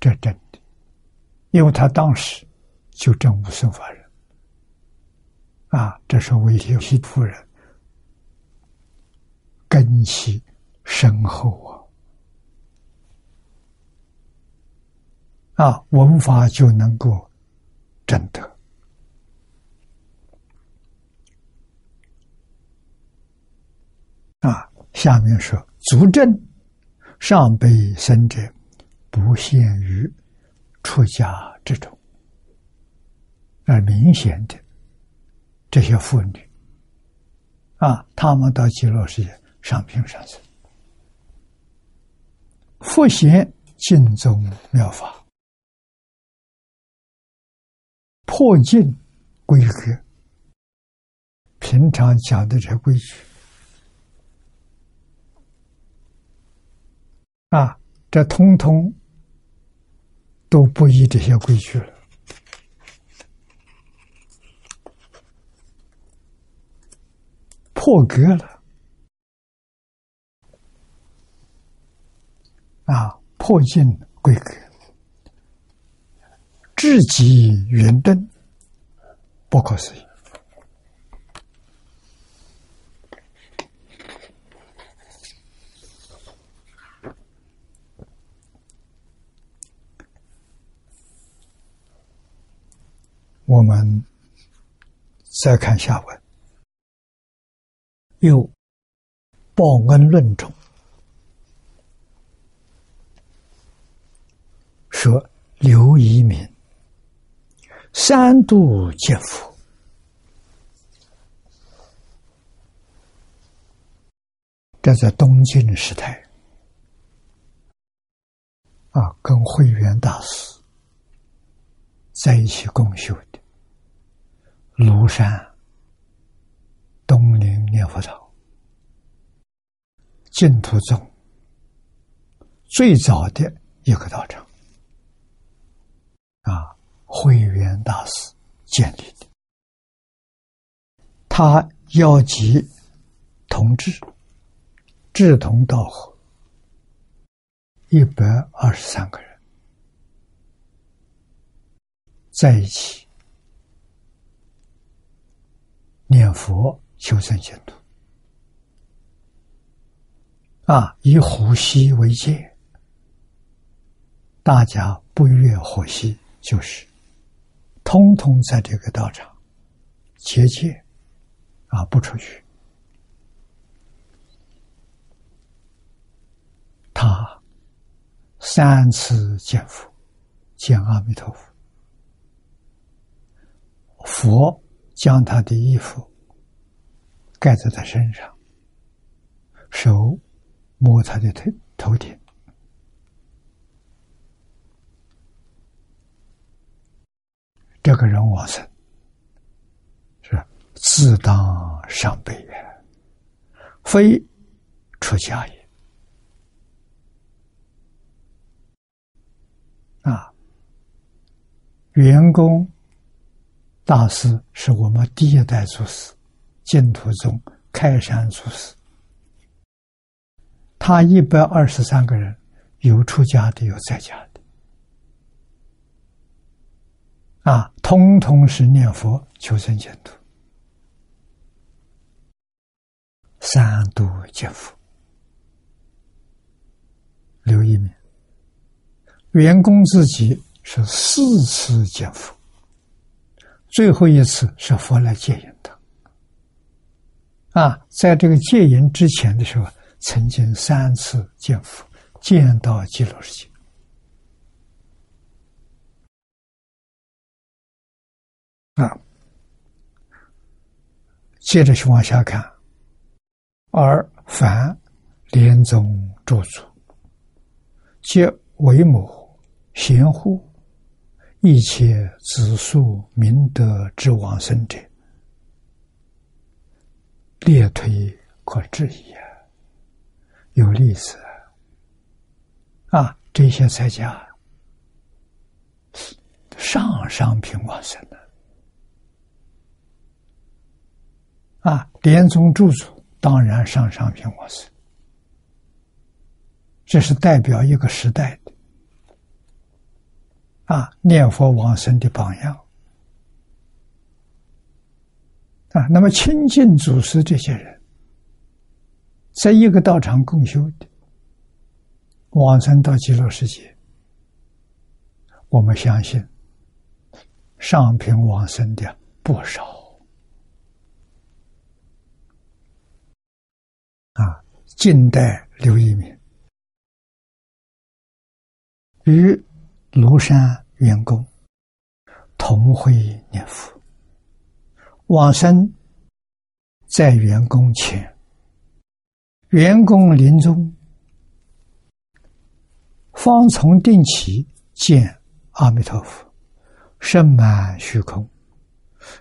这真的，因为他当时就证无生法人，啊，这是为刘希夫人根基深厚啊，啊，文法就能够证得。啊，下面说足证上辈生者，不限于出家之中，而明显的这些妇女。啊，他们到极乐世界上品上生，复显净宗妙法，破尽规格，平常讲的这规矩。啊，这通通都不依这些规矩了，破格了，啊，破镜规格，至极圆灯，不可思议。我们再看下文，又报恩论中说：“刘一民三度见佛，这在东晋时代。啊，跟慧远大师在一起共修。”庐山东林念佛堂，净土宗最早的一个道场啊，慧远大师建立的。他邀集同志志同道合一百二十三个人在一起。念佛求生净土啊，以呼吸为戒，大家不越呼吸，就是通通在这个道场结界啊，不出去。他三次见佛，见阿弥陀佛，佛。将他的衣服盖在他身上，手摸他的头头顶，这个人往生是自当上辈也，非出家也啊，员工。大师是我们第一代祖师，净土宗开山祖师。他一百二十三个人，有出家的，有在家的，啊，通通是念佛求生净土，三度见佛。刘一鸣，员工自己是四次见佛。最后一次是佛来戒引他，啊，在这个戒引之前的时候，曾经三次见佛，见到极乐世界。啊，接着去往下看，而凡莲宗诸祖，皆为母贤护。一切子数明德之往生者，列推可质疑啊！有例子啊！这些在家上上品往生的啊，莲宗住处当然上上品往生，这是代表一个时代的啊，念佛往生的榜样啊。那么亲近祖师这些人，在一个道场共修的，往生到极乐世界，我们相信上品往生的不少啊。近代刘一敏。与庐山员工同会念佛，往生在员工前，员工临终方从定起见阿弥陀佛，身满虚空，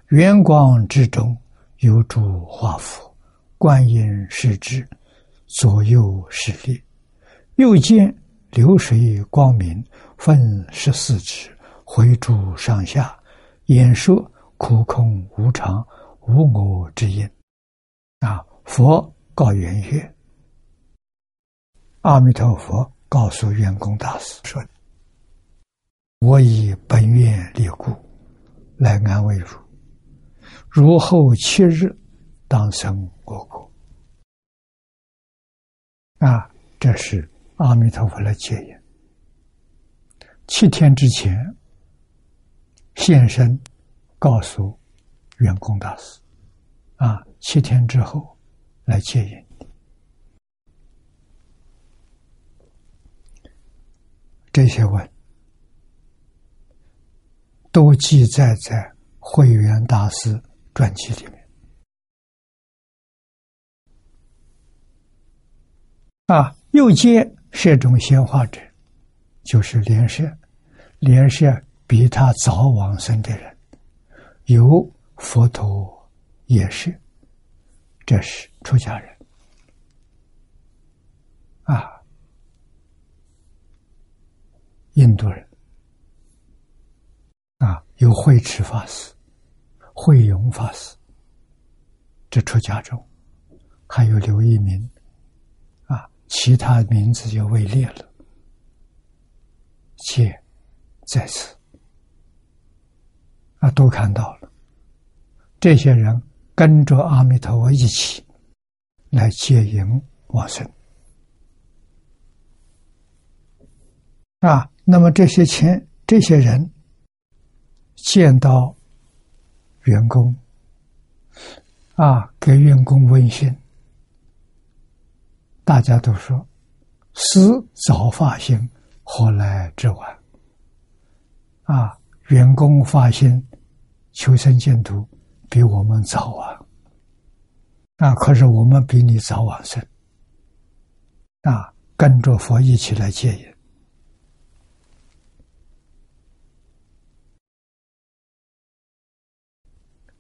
圆光之中有诸化佛，观音是之，左右是立，又见。流水光明分十四指，回诸上下，演说苦空无常无我之音。啊！佛告圆月，阿弥陀佛告诉圆工大师说：“我以本愿力故，来安慰汝。汝后七日，当生我国。”啊！这是。阿弥陀佛来接引，七天之前现身，告诉圆工大师，啊，七天之后来接引。这些文都记载在慧远大师传记里面，啊，又接。这种显化者，就是莲社，莲社比他早往生的人，有佛陀也是，这是出家人，啊，印度人，啊，有慧持法师、慧勇法师，这出家中，还有刘一民。其他名字就位列了，且在此啊，都看到了。这些人跟着阿弥陀佛一起来接引往生啊。那么这些钱，这些人见到员工啊，给员工问讯。大家都说：“师早发心，何来之晚？”啊，员工发心求生净土比我们早啊！啊，可是我们比你早往生啊，跟着佛一起来戒烟。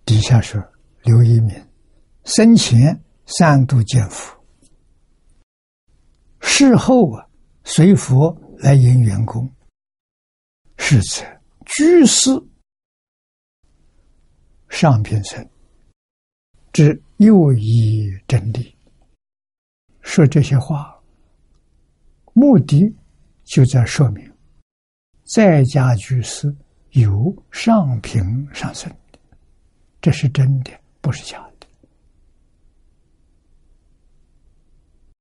底下是刘一敏生前三度见佛。事后啊，随佛来迎员工，是者居士上品生之又一真理。说这些话，目的就在说明，在家居士有上品上升这是真的，不是假的。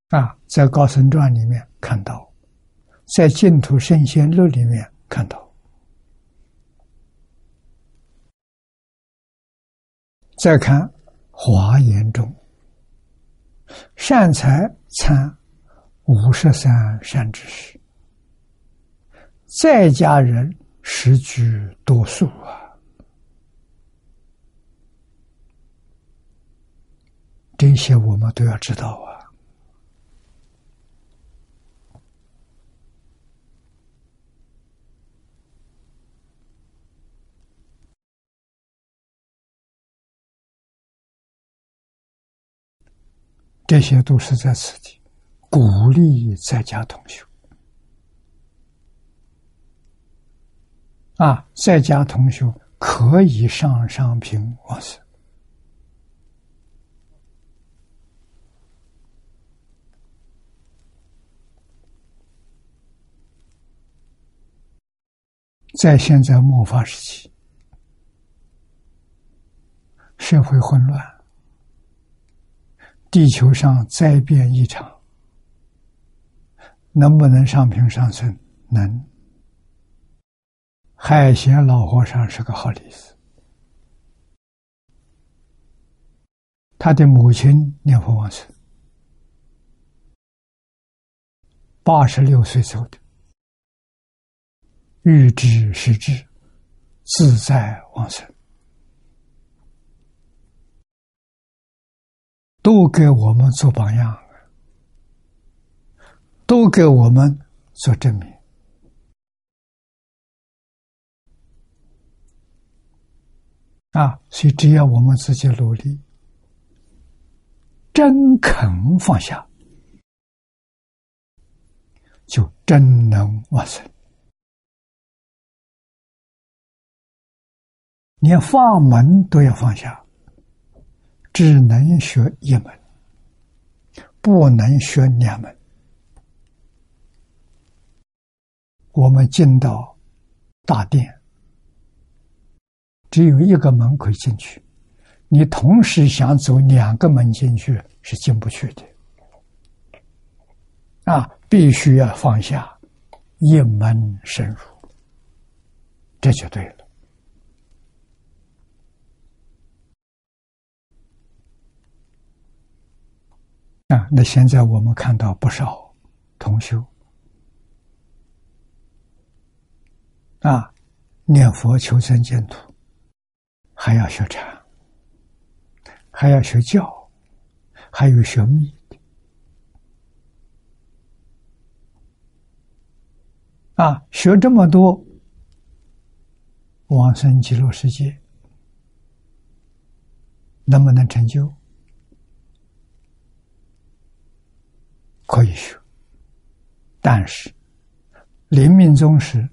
啊，在《高僧传》里面看到，在《净土圣贤录》里面看到，再看《华严》中，善财参五十三善知识，在家人十居多数啊，这些我们都要知道啊。这些都是在此地鼓励在家同学。啊，在家同学可以上上品往生。在现在末法时期，社会混乱，地球上灾变异常，能不能上平上升？能。海贤老和尚是个好例子，他的母亲念佛往生，八十六岁走的。欲知是知，自在往生，都给我们做榜样，都给我们做证明。啊，所以只要我们自己努力，真肯放下，就真能往生。连法门都要放下，只能学一门，不能学两门。我们进到大殿，只有一个门可以进去，你同时想走两个门进去是进不去的。啊，必须要放下一门深入，这就对了。啊，那现在我们看到不少同修啊，念佛求生净土，还要学禅，还要学教，还有学密啊，学这么多，往生极乐世界能不能成就？可以学，但是临命终时，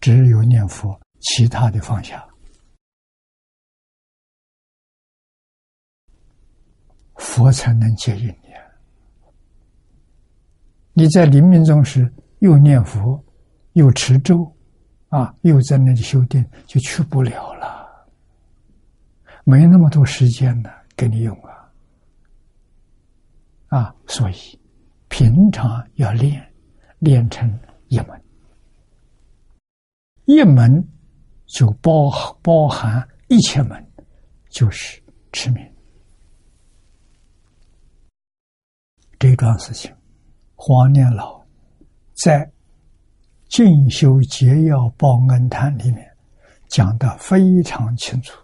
只有念佛，其他的放下，佛才能接引你。你在临命终时又念佛，又持咒，啊，又在那里修定，就去不了了，没那么多时间呢，给你用啊，啊，所以。平常要练，练成一门，一门就包包含一切门，就是持名。这桩事情，黄念老在《进修结要报恩谈》里面讲的非常清楚。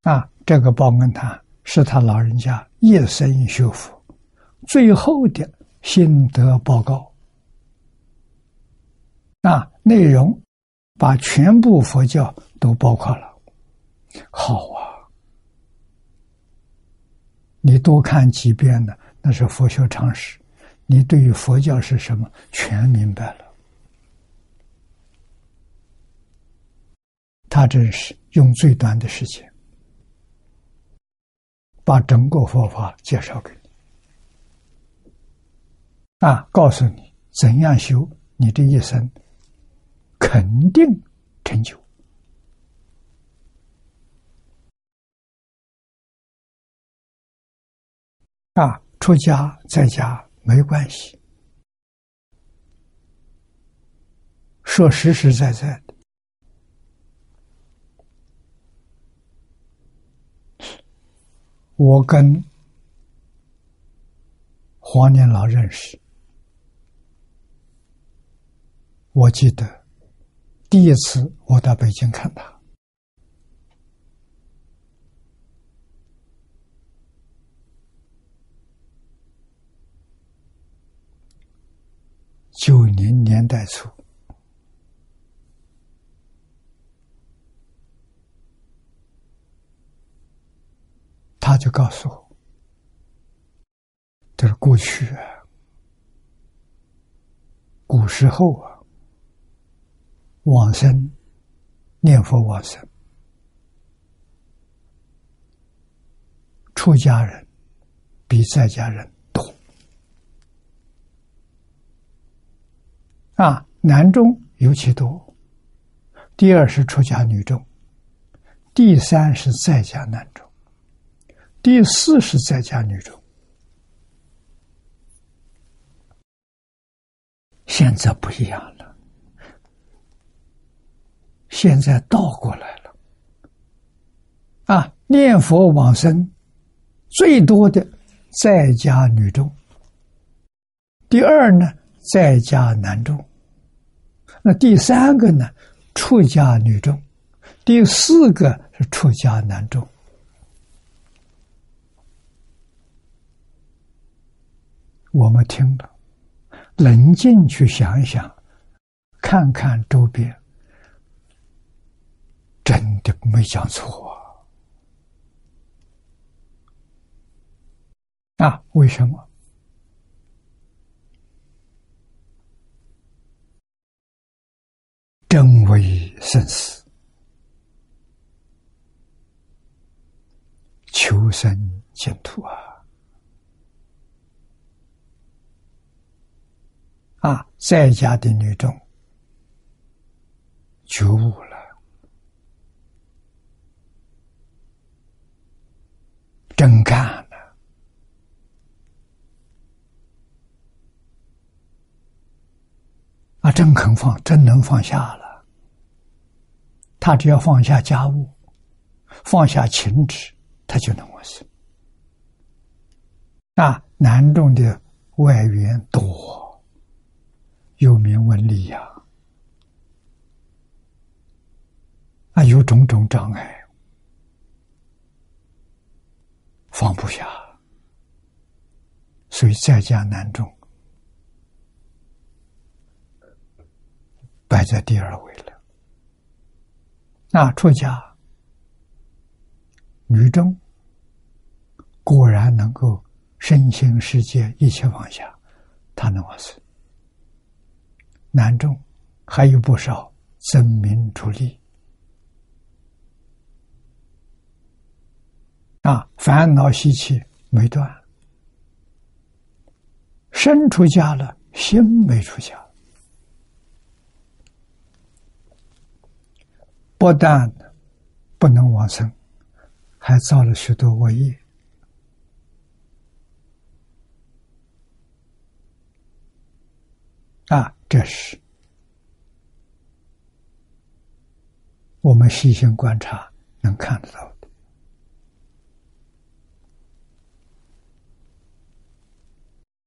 啊，这个报恩谈。是他老人家一生修佛最后的心得报告，那，内容把全部佛教都包括了。好啊，你多看几遍呢，那是佛学常识，你对于佛教是什么全明白了。他真是用最短的时间。把整个佛法介绍给你，啊，告诉你怎样修，你这一生肯定成就。啊，出家在家没关系，说实实在在的。我跟黄年老认识，我记得第一次我到北京看他，九零年代初。他就告诉我：“这是过去啊，古时候啊，往生念佛往生，出家人比在家人多啊，男众尤其多。第二是出家女众，第三是在家男众，第四是在家女众。现在不一样了，现在倒过来了。啊，念佛往生最多的在家女众，第二呢在家男众，那第三个呢？出家女众，第四个是出家男众。我们听了，冷静去想一想，看看周边，真的没讲错啊！啊，为什么？真为生死，求生净土啊！啊，在家的女众觉悟了，真干了啊！真肯放，真能放下了。他只要放下家务，放下情执，他就能往生。啊，南众的外援多，有名闻利呀，啊，有种种障碍，放不下，所以在家难中摆在第二位了。那出家女众果然能够身心世界一切放下，他能往生。南众还有不少争名逐利啊，烦恼习气没断，身出家了，心没出家。不但不能往生，还造了许多恶业啊！这是我们细心观察能看得到的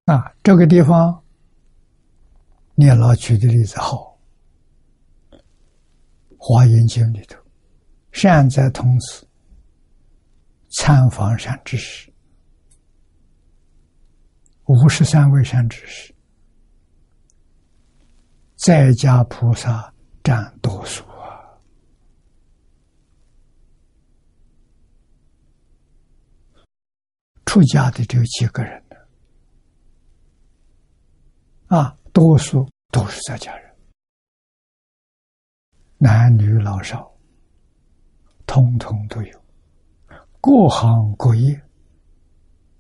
啊！这个地方，念老举的例子好。华严经里头，善哉童子参访善知识，五十三位善知识，在家菩萨占多数啊！出家的只有几个人呢？啊，多数都是在家人。男女老少，通通都有，各行各业，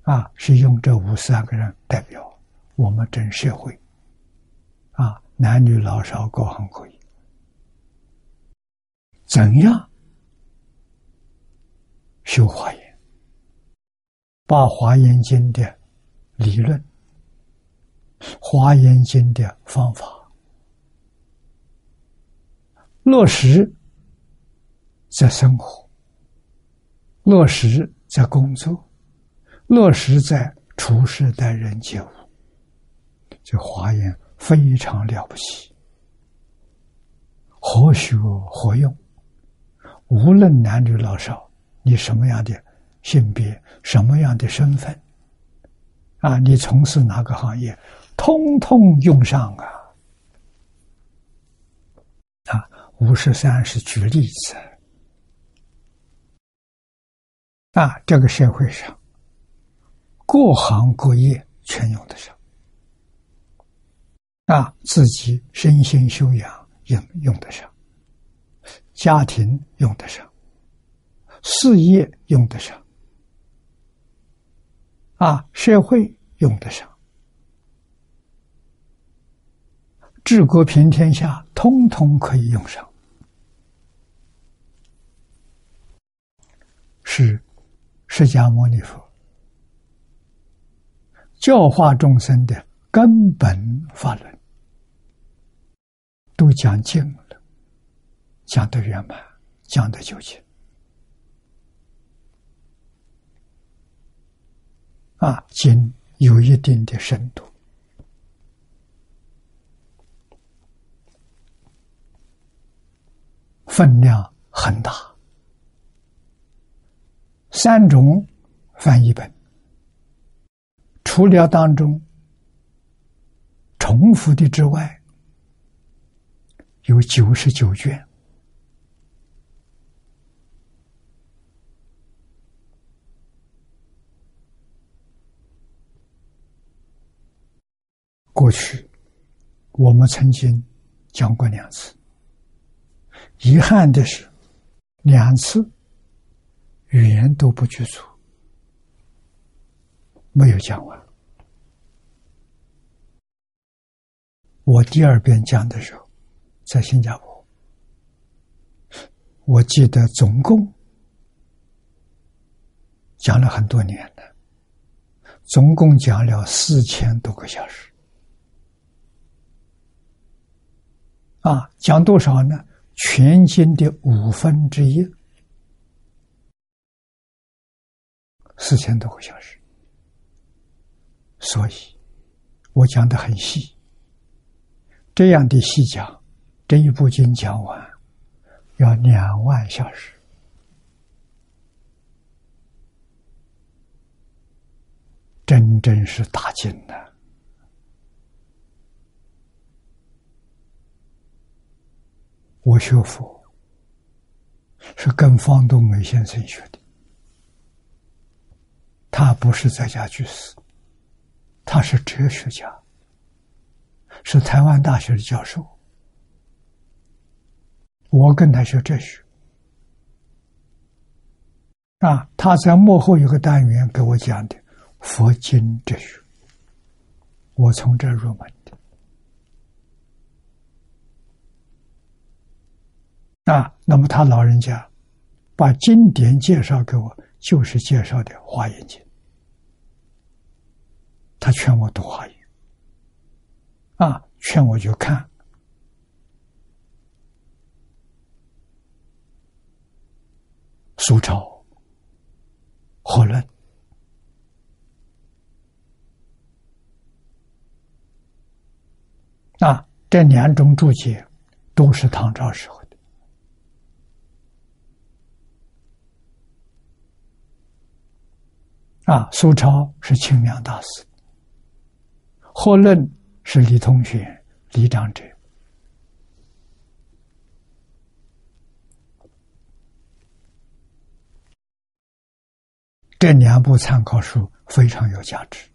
啊，是用这五十二个人代表我们整社会，男女老少各行各业，怎样修华严？把华严经的理论、华严经的方法。落实在生活，落实在工作，落实在处事待人接物，这华严非常了不起，何学何用？无论男女老少，你什么样的性别，什么样的身份，啊，你从事哪个行业，通通用上啊！啊。五十三是举例子啊，这个社会上各行各业全用得上啊，自己身心修养用用得上，家庭用得上，事业用得上啊，社会用得上，治国平天下，通通可以用上，是释迦牟尼佛教化众生的根本法论，都讲尽了，讲得圆满，讲得究竟。啊，经有一定的深度，分量很大。三种翻译本，除了当中重复的之外，有九十九卷。过去我们曾经讲过两次，遗憾的是，两次语言都不具足，没有讲完。我第二遍讲的时候，在新加坡，我记得总共讲了很多年了，总共讲了四千多个小时。啊，讲多少呢？全经的五分之一，四千多个小时。所以，我讲的很细。这样的细讲，这一部经讲完，要两万小时，真正是大经的。我学佛是跟方东美先生学的，他不是在家居士，他是哲学家，是台湾大学的教授。我跟他学哲学，啊，他在幕后有个单元给我讲的佛经哲学，我从这入门的。啊，那么他老人家把经典介绍给我，就是介绍的《华严经》。他劝我读《华严》，啊，劝我去看苏超、火论啊，这两种注解都是唐朝时候的。啊，苏超是清凉大师，霍论是李同学、李长者。这两部参考书非常有价值。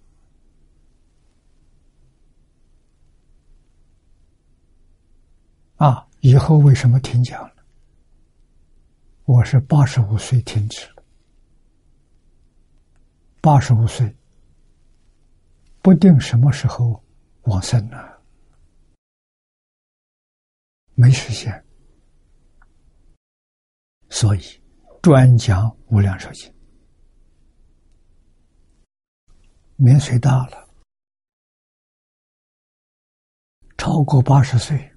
啊，以后为什么停讲了？我是八十五岁停止了。八十五岁，不定什么时候往生呢？没实现，所以专讲《无量寿经》。年岁大了，超过八十岁，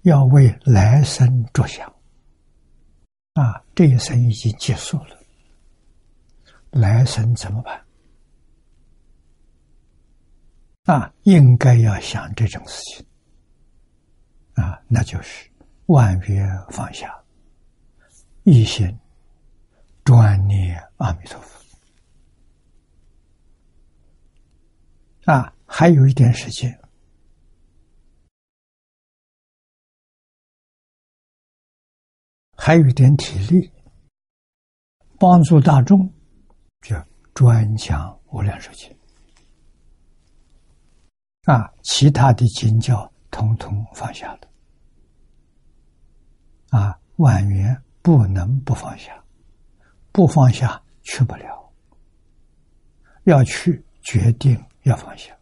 要为来生着想。啊，这一生已经结束了。来生怎么办？啊，应该要想这种事情啊，那就是万别放下，一心专念阿弥陀佛。啊，还有一点时间，还有一点体力，帮助大众。就专讲《无量寿经》啊，其他的经教统统放下了。啊，万缘不能不放下，不放下去不了，要去决定要放下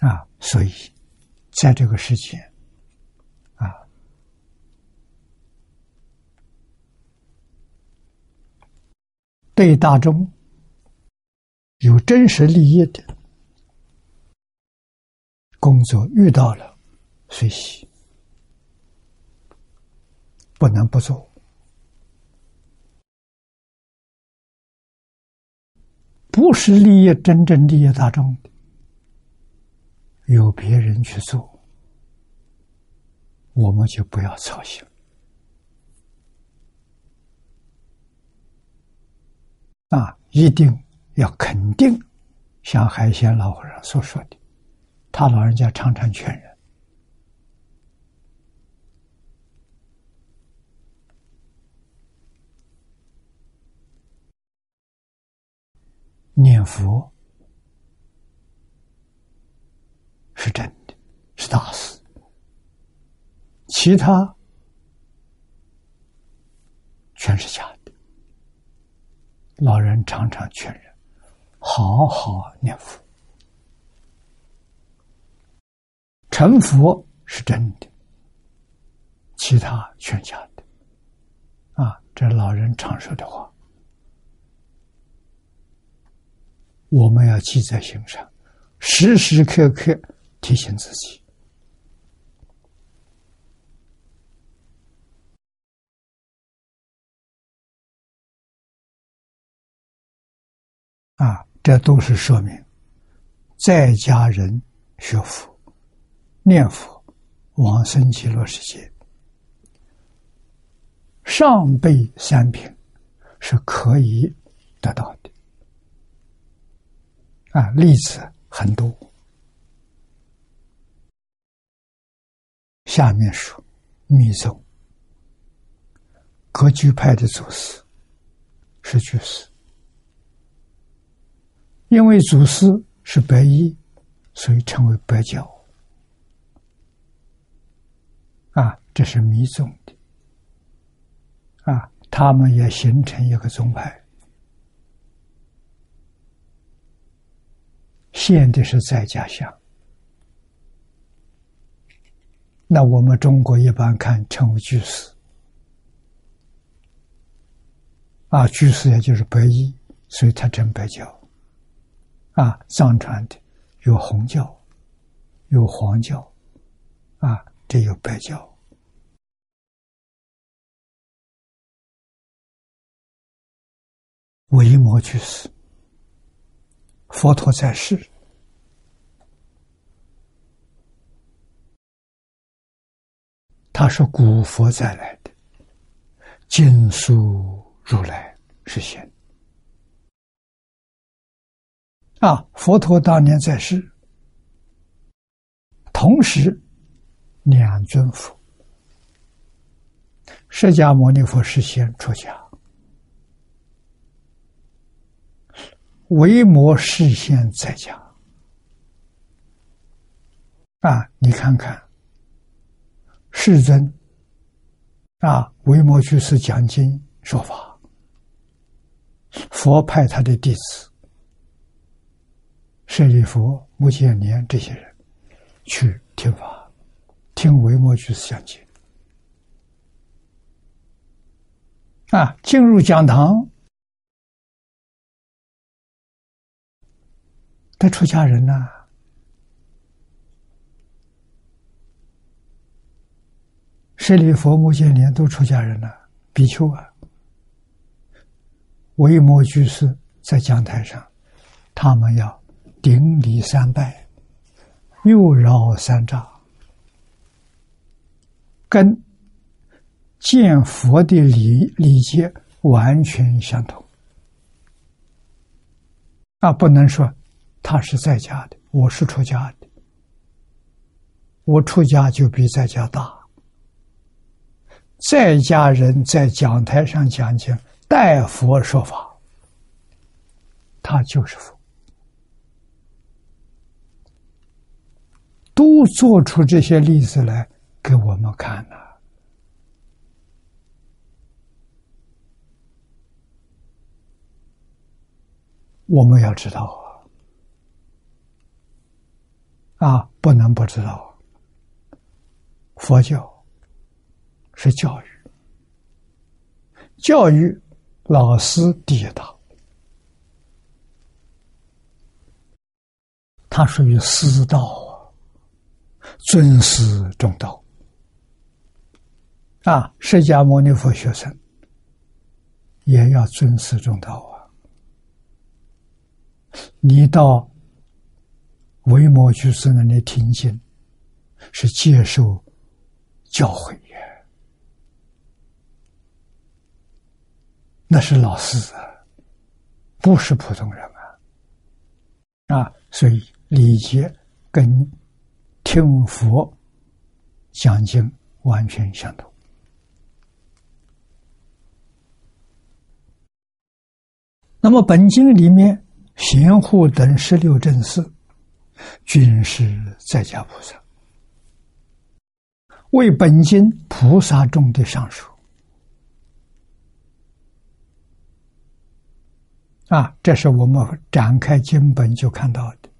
啊，所以在这个世界，啊，对大众有真实利益的工作遇到了，随喜不能不做。不是利益真正利益大众的，有别人去做，我们就不要操心啊！一定要肯定，像海鲜老和尚所说的，他老人家常常劝人。念佛是真的，是大事。其他全是假的。老人常常劝人好好念佛，成佛是真的，其他全假的。啊，这老人常说的话。我们要记在心上，时时刻刻提醒自己。啊，这都是说明，在家人学佛、念佛、往生极乐世界，上辈三品是可以得到的。啊，例子很多。下面说密宗格局派的祖师是居士，因为祖师是白衣，所以称为白教。啊，这是密宗的。啊，他们也形成一个宗派。现的是在家乡，那我们中国一般看称为居士，啊，居士也就是白衣，所以他称白教，啊，藏传的有红教，有黄教，啊，这有白教，维摩居士。佛陀在世，他说：“古佛再来的，经书如来是现。”啊，佛陀当年在世，同时两尊佛，释迦牟尼佛是先出家。维摩视线在家啊，你看看世尊啊，维摩居士讲经说法，佛派他的弟子舍利弗、目犍连这些人去听法，听维摩居士讲经啊，进入讲堂。得出家人呐，舍利佛、目犍连都出家人了，比丘啊，维摩居士在讲台上，他们要顶礼三拜，又绕三匝，跟见佛的礼礼节完全相同，啊，不能说。他是在家的，我是出家的。我出家就比在家大。在家人在讲台上讲经，代佛说法，他就是佛。都做出这些例子来给我们看了。我们要知道。啊，不能不知道，佛教是教育，教育老师第一道，它属于师道啊，尊师重道啊，释迦牟尼佛学生也要尊师重道啊，你到。为摩居士那里听经，是接受教诲呀，那是老师啊，不是普通人啊，啊，所以礼节跟听佛讲经完全相同。那么本经里面，贤护等十六正士。均是在家菩萨，为本经菩萨中的上首啊！这是我们展开经本就看到的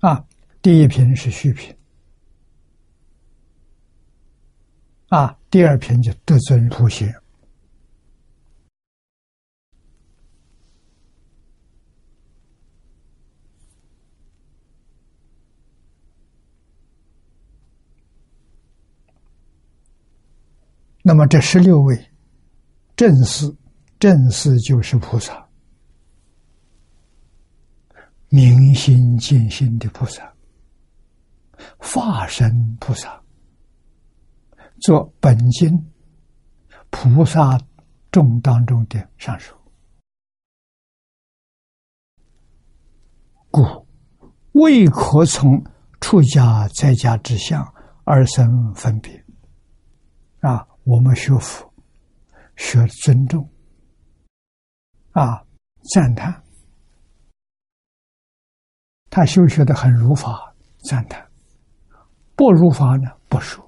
啊。第一品是虚品啊，第二品就得尊普贤。那么这十六位正士，正士就是菩萨，明心见性的菩萨，化身菩萨，做本经菩萨众当中的上首，故未可从出家在家之相而生分别，啊。我们学佛，学尊重，啊，赞叹，他修学的很如法，赞叹，不如法呢，不说，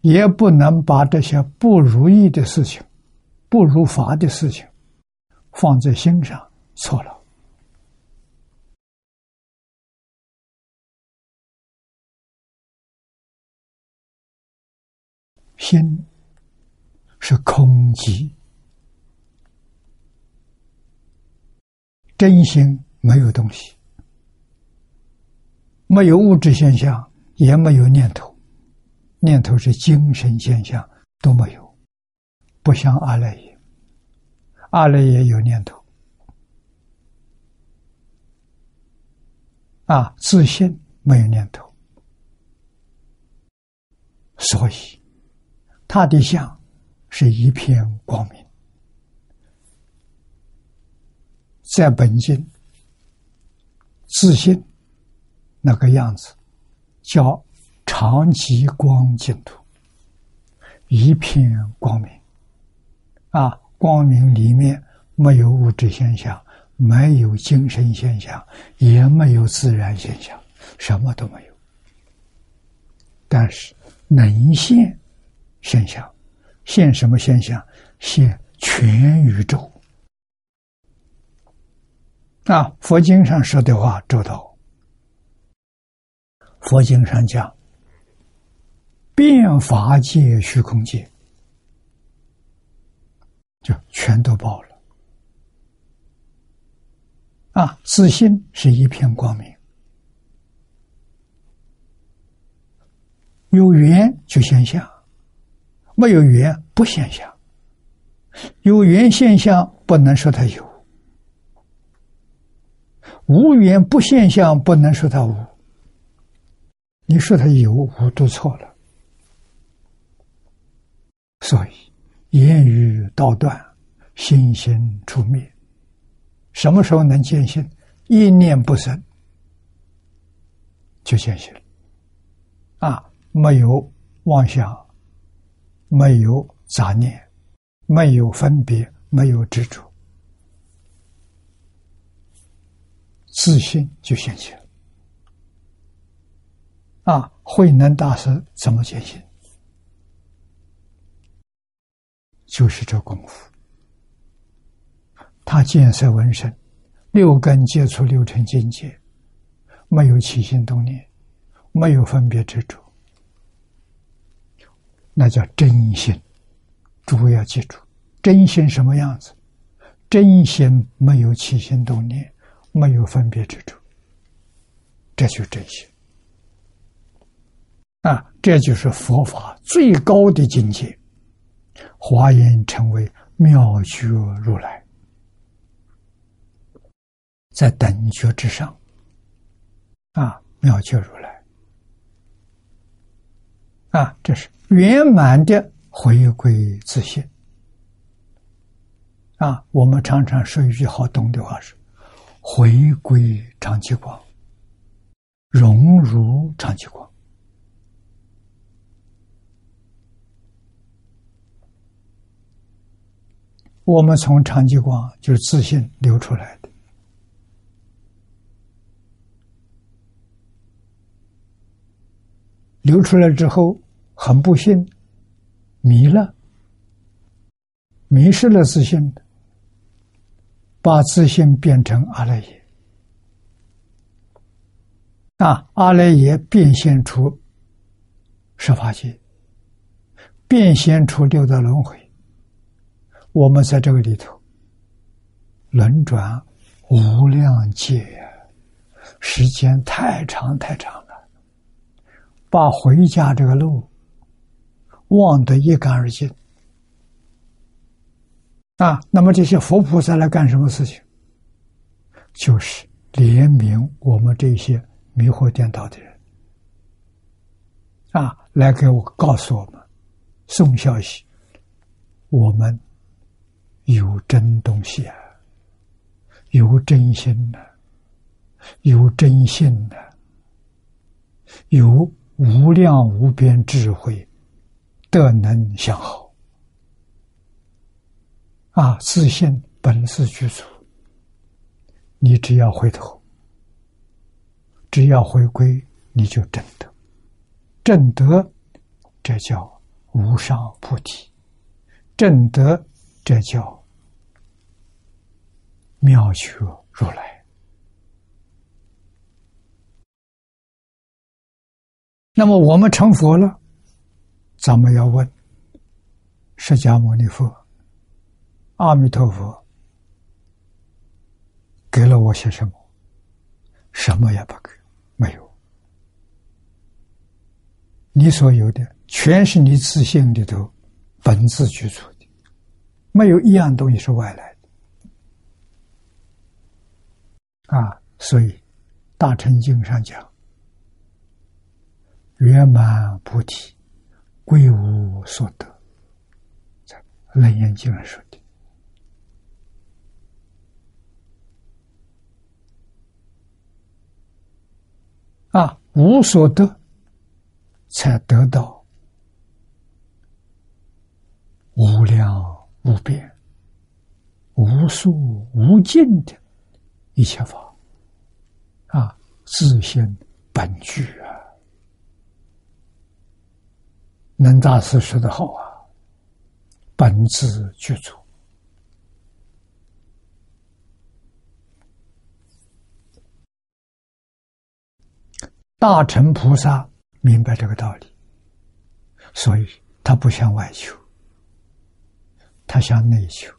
也不能把这些不如意的事情、不如法的事情放在心上，错了。心是空寂，真心没有东西，没有物质现象，也没有念头，念头是精神现象都没有，不像阿赖耶，阿赖耶有念头，啊，自信没有念头，所以。他的相是一片光明，在本经自信那个样子，叫长吉光净土，一片光明啊！光明里面没有物质现象，没有精神现象，也没有自然现象，什么都没有。但是能现。现象，现什么现象？现全宇宙。啊，佛经上说的话周到。佛经上讲，变法界、虚空界，就全都爆了。啊，自信是一片光明，有缘就现象。没有缘不现象，有缘现象不能说它有；无缘不现象不能说它无。你说它有无都错了。所以言语道断，心心出灭。什么时候能见性？一念不生就见性了。啊，没有妄想。没有杂念，没有分别，没有执着，自信就现起了。啊，慧能大师怎么见性？就是这功夫。他见色闻声，六根接触六尘境界，没有起心动念，没有分别执着，那叫真心。诸位要记住，真心什么样子？真心没有起心动念，没有分别执着，这就是真心。啊，这就是佛法最高的境界。华严成为妙觉如来，在等觉之上。啊，妙觉如来，啊，这是圆满的回归自信。啊，我们常常说一句好懂的话是：回归长期光，融入长期光。我们从长期光就是自信流出来的，流出来之后很不幸迷了，迷失了自信，把自信变成阿赖耶，啊，阿赖耶变现出十法界，变现出六道轮回。我们在这个里头轮转无量劫，时间太长太长了，把回家这个路忘得一干二净啊！那么这些佛菩萨来干什么事情？就是怜悯我们这些迷惑颠倒的人啊，来给我告诉我们送消息，我们。有真东西啊，有真心的，有真性的，有无量无边智慧，德能相好啊！自信本自具足，你只要回头，只要回归，你就真得，正德，这叫无上菩提，正德。这叫妙觉如来。那么我们成佛了，咱们要问释迦牟尼佛、阿弥陀佛给了我些什么？什么也不给，没有。你所有的，全是你自信里头本自具足的。没有一样东西是外来的啊！所以《大乘经》上讲：“圆满菩提，归无所得。”在《楞严经》上说的啊，无所得，才得到无量。无边、无数、无尽的一切法啊，自性本具啊！能大师说的好啊，本自具足。大乘菩萨明白这个道理，所以他不向外求。他向内求，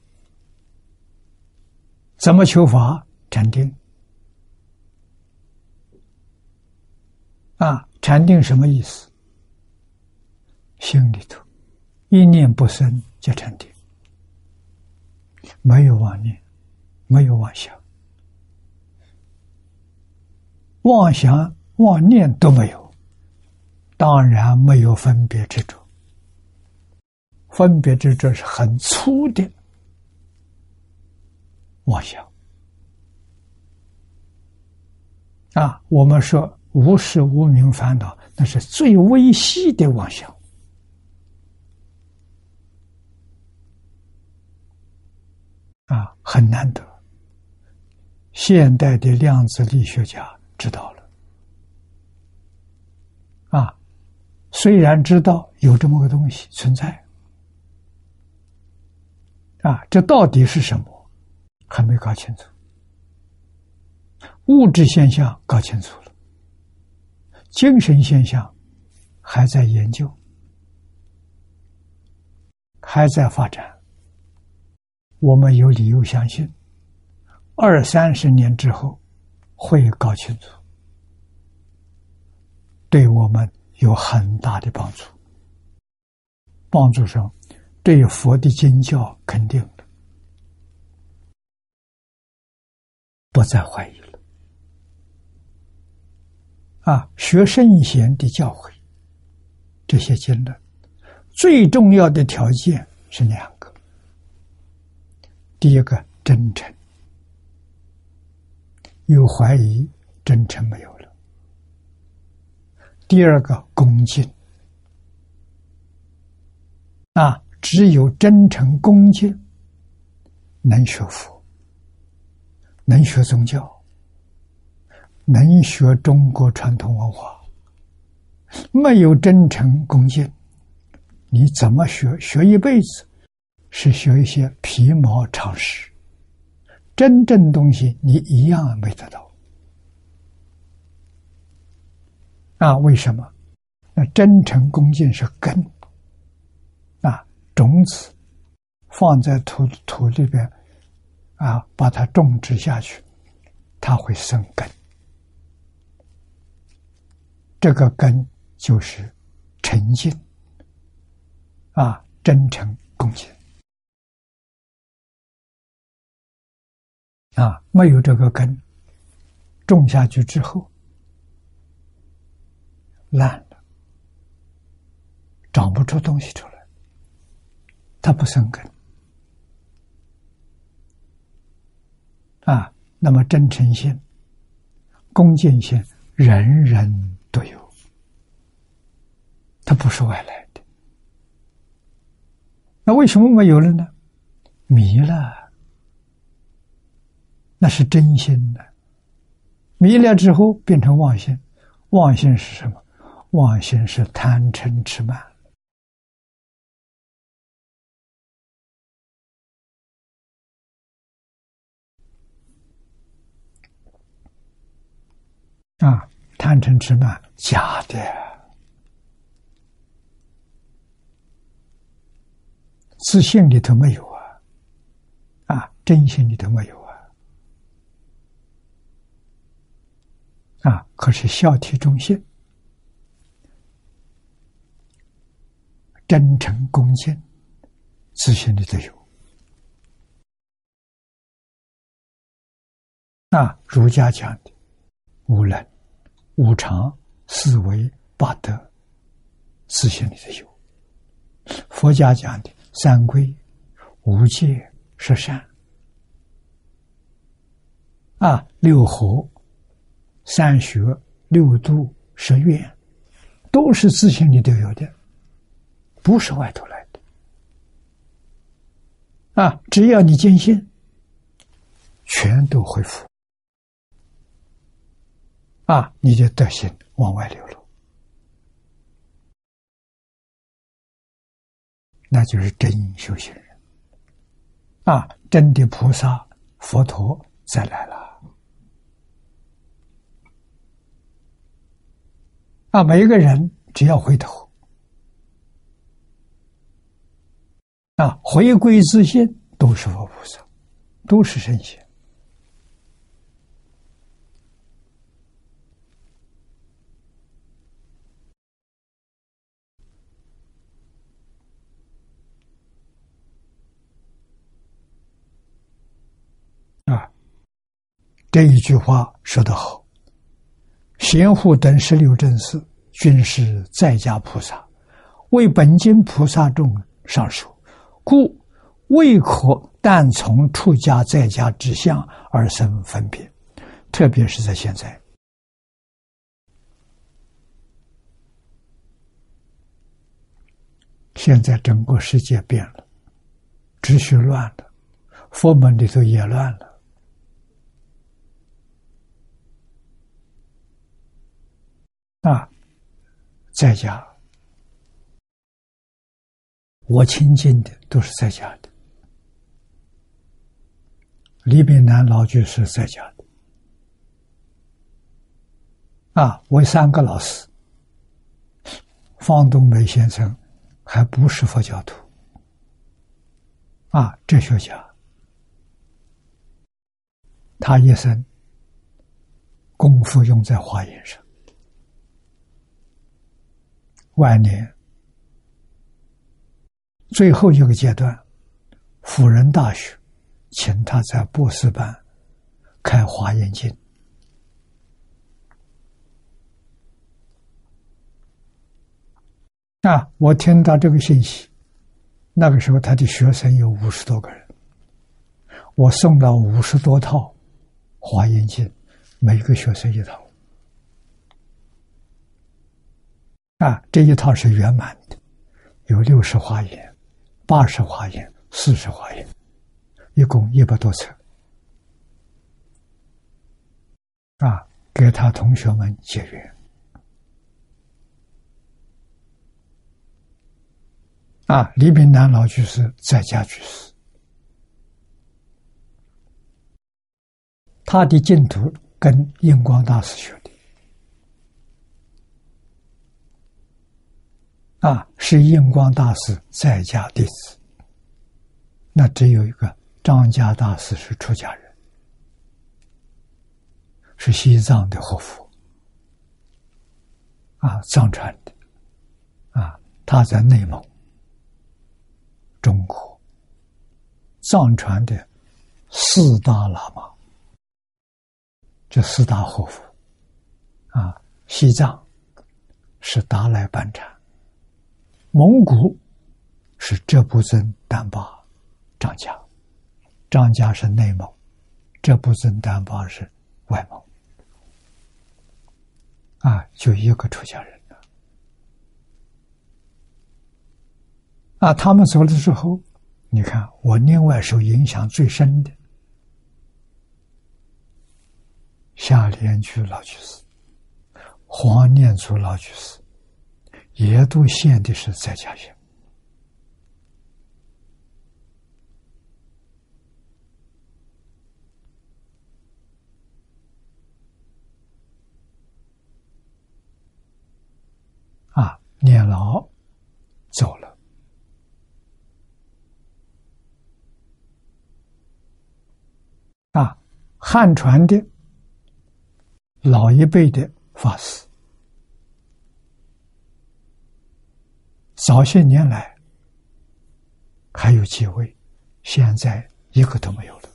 怎么求法？禅定啊！禅定什么意思？心里头一念不生叫禅定，没有妄念，没有妄想，妄想妄念都没有，当然没有分别执着。分别执着是很粗的妄想啊！我们说无事无明烦恼，那是最微细的妄想啊，很难得。现代的量子力学家知道了啊，虽然知道有这么个东西存在。啊，这到底是什么？还没搞清楚。物质现象搞清楚了，精神现象还在研究，还在发展。我们有理由相信，二三十年之后会搞清楚，对我们有很大的帮助。帮助上，对佛的经教肯定的，不再怀疑了。啊，学圣贤的教诲，这些经论，最重要的条件是两个：第一个真诚，有怀疑，真诚没有了；第二个恭敬。啊，只有真诚恭敬，能学佛，能学宗教，能学中国传统文化。没有真诚恭敬，你怎么学？学一辈子，是学一些皮毛常识，真正东西你一样没得到。啊，为什么？那真诚恭敬是根。种子放在土土里边，啊，把它种植下去，它会生根。这个根就是诚信，啊，真诚恭敬。啊，没有这个根，种下去之后烂了，长不出东西出来。它不生根啊！那么真诚心、恭敬心，人人都有，它不是外来的。那为什么没有了呢？迷了，那是真心的。迷了之后变成妄心，妄心是什么？妄心是贪嗔痴慢。啊，贪嗔痴慢，假的，自信里头没有啊，啊，真心里头没有，啊，可是孝悌忠信、真诚恭敬，自信里头有。啊，儒家讲的。无能、无常、思维、八德，自信里头有。佛家讲的三规、五戒、十善，啊，六合、三学、六度、十愿，都是自信里都有的，不是外头来的。啊，只要你坚信，全都恢复。啊，你的德行往外流露，那就是真修行人。啊，真的菩萨、佛陀再来了。啊，每一个人只要回头，啊，回归自信，都是佛菩萨，都是圣贤。这一句话说得好，贤护等十六正士均是在家菩萨，为本经菩萨众上说，故未可但从出家在家之相而生分别，特别是在现在，现在整个世界变了，秩序乱了，佛门里头也乱了。啊，在家，我亲近的都是在家的，李炳南老居士在家的。啊，我三个老师，方东梅先生还不是佛教徒，啊，哲学家，他一生功夫用在华严上，晚年最后一个阶段，辅仁大学请他在博士班开华严经。啊！我听到这个信息，那个时候他的学生有五十多个人，我送了五十多套《华严经》，每个学生一套。啊，这一套是圆满的，有六十华严、八十华严、四十华严，一共一百多册。啊，给他同学们结缘。啊，李炳南老居士在家居士，他的净土跟印光大师学的，啊，是印光大师在家弟子，那只有一个张家大师是出家人，是西藏的活佛，啊，藏传的，啊，他在内蒙。中国藏传的四大喇嘛，这四大活佛啊，西藏是达赖班禅，蒙古是哲布尊丹巴张家，张家是内蒙，哲布尊丹巴是外蒙，啊，就一个出家人。啊，他们走了之后，你看我另外受影响最深的夏莲居老居士、黄念祖老居士，也都现的是在家学。啊，念老走了。啊，汉传的老一辈的法师，早些年来还有几位，现在一个都没有了。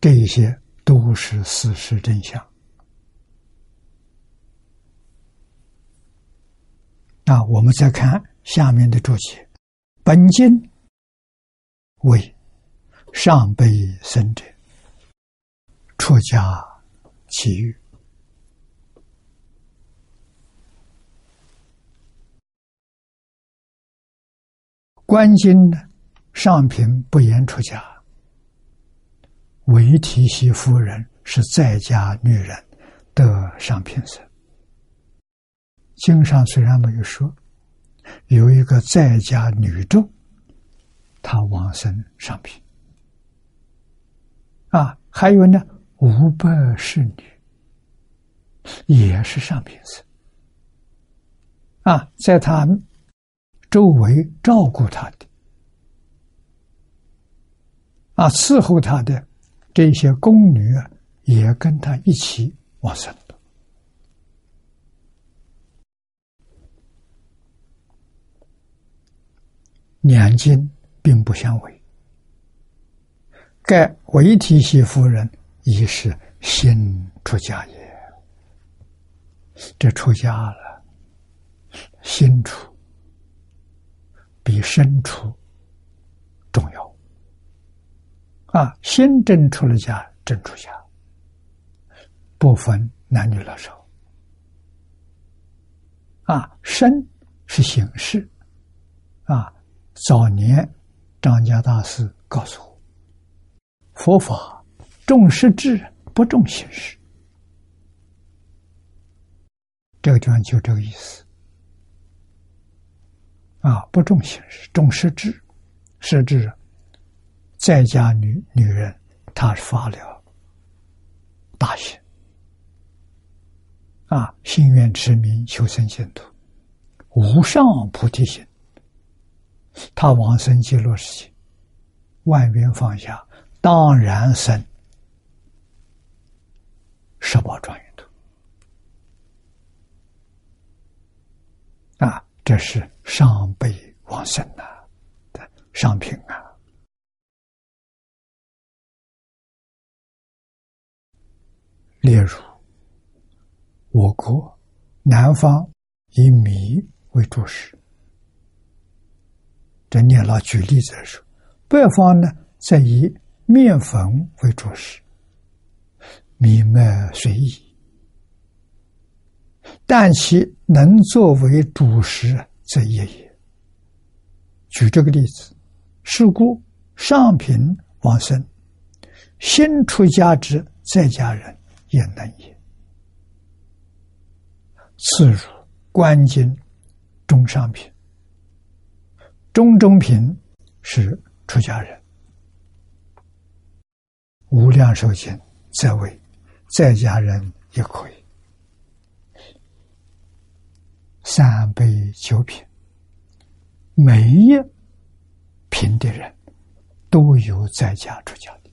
这一些都是事实真相。那，我们再看下面的注解：本经为上辈生者出家奇遇，观经呢，上品不言出家，唯提媳夫人是在家女人得上品生。经上虽然没有说，有一个在家女众，她往生上品啊，还有呢，五百侍女。也是上品生啊，在他周围照顾他的。啊，伺候他的这些宫女啊，也跟他一起往生。两经并不相违，盖韦提希夫人一是心出家也。这出家了，心出比身出重要啊！心真出了家，真出家，不分男女老少啊！身是形式啊。早年，张家大师告诉我：“佛法重实质，不重形式。这个地方就这个意思。啊，不重形式，重实质。实质，在家女女人，她发了大心，啊，心愿持名，求生净土，无上菩提心。他往生极乐世界，万缘放下，当然生十宝庄严土。啊，这是上辈往生呐的商品啊。例如，我国南方以米为主食。这念老举例子说，北方呢则以面粉为主食，米麦随意，但其能作为主食，则也也。举这个例子，是故上品往生，新出家之在家人也能也。次如观经中上品。中中品是出家人，无量寿经在位，在家人也可以。三杯九品，每一品的人都有在家出家的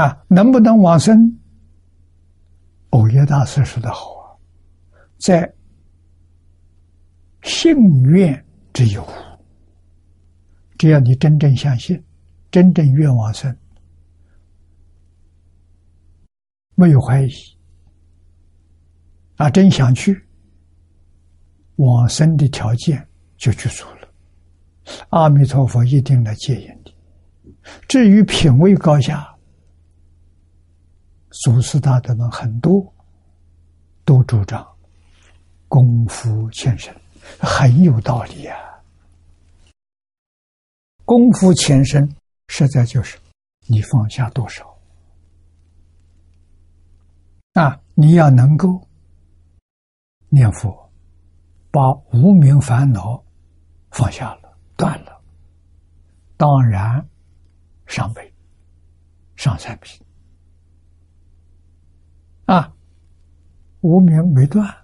啊，能不能往生？欧耶大师说的好啊，在信愿之有，只要你真正相信，真正愿往生，没有怀疑，啊，真想去，往生的条件就具足了，阿弥陀佛一定来接引你。至于品位高下，祖师大德们很多都主张功夫前身，很有道理啊。功夫前身实在就是你放下多少啊！你要能够念佛，把无名烦恼放下了、断了，当然上辈、上三品。啊，无名没断，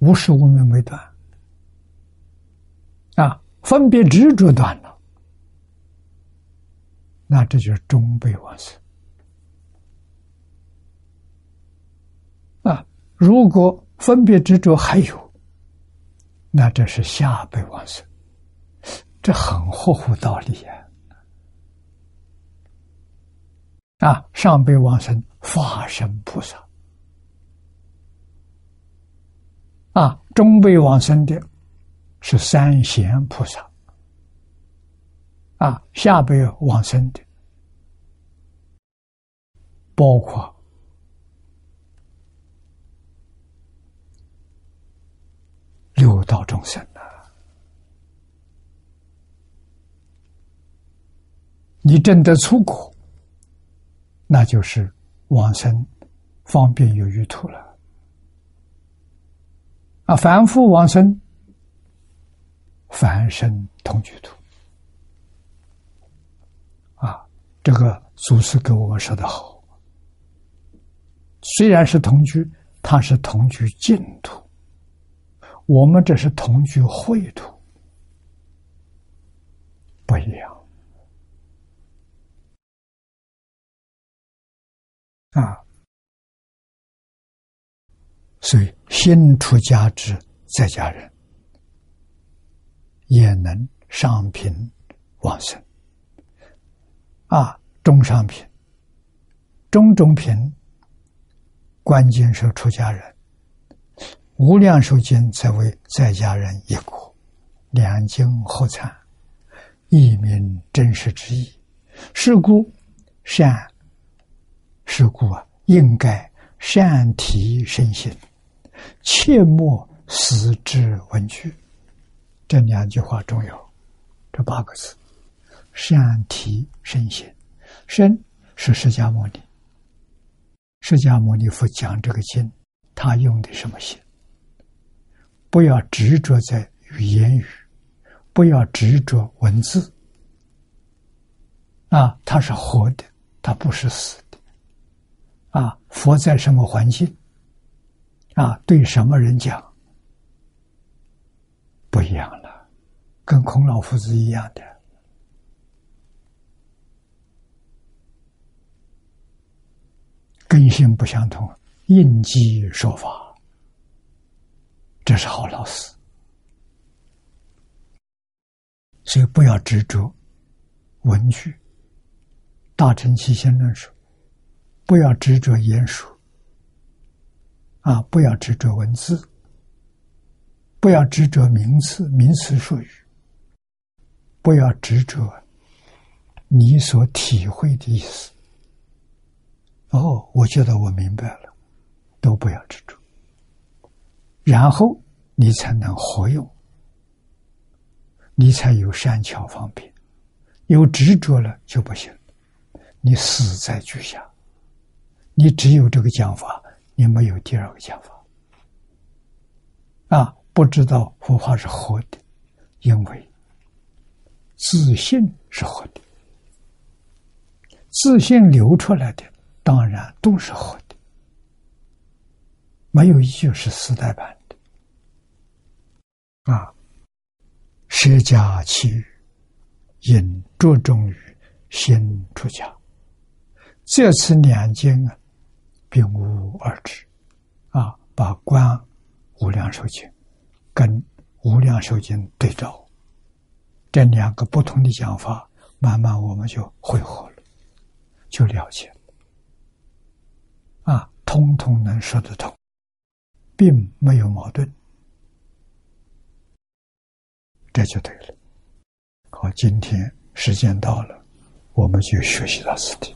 无始无明没断，啊，分别执着断了，那这就是中辈往生。啊，如果分别执着还有，那这是下辈往生，这很合乎道理呀。啊，上辈往生法身菩萨，啊，中辈往生的是三贤菩萨，啊，下辈往生的包括六道众生啊，你真的出国。那就是往生方便有余土了啊！凡夫往生，凡生同居土。啊！这个祖师给我们说的好，虽然是同居，他是同居净土，我们这是同居秽土，不一样。啊，所以新出家之在家人。也能上品往生。啊，中上品、中中品，关键是出家人。无量寿经则为在家人一国，两经合参，一名真实之意。是故善。是故啊，应该善提身心，切莫死之文具。这两句话重要，这八个字：善提身心，身是释迦牟尼。释迦牟尼佛讲这个经，他用的什么心？不要执着在语言语，不要执着文字。啊，它是活的，它不是死的。啊，佛在什么环境？啊，对什么人讲？不一样了，跟孔老夫子一样的。根性不相同，应机说法，这是好老师。所以不要执着文句。大乘起先论说，不要执着言说，啊，不要执着文字，不要执着名词、名词术语，不要执着你所体会的意思。哦，我觉得我明白了，都不要执着，然后你才能活用，你才有善巧方便。有执着了就不行，你死在句下，你只有这个讲法，你没有第二个讲法。啊，不知道佛法是活的，因为自信是好的，自信流出来的。当然都是好的，没有一句是四代版的。啊，舍家弃欲，因着重于先出家。这次两经啊，并无二致。啊，把《观无量寿经》跟《无量寿经》对照，这两个不同的讲法，慢慢我们就会合了，就了解了。啊，通通能说得通，并没有矛盾，这就对了。好，今天时间到了，我们就学习到此地。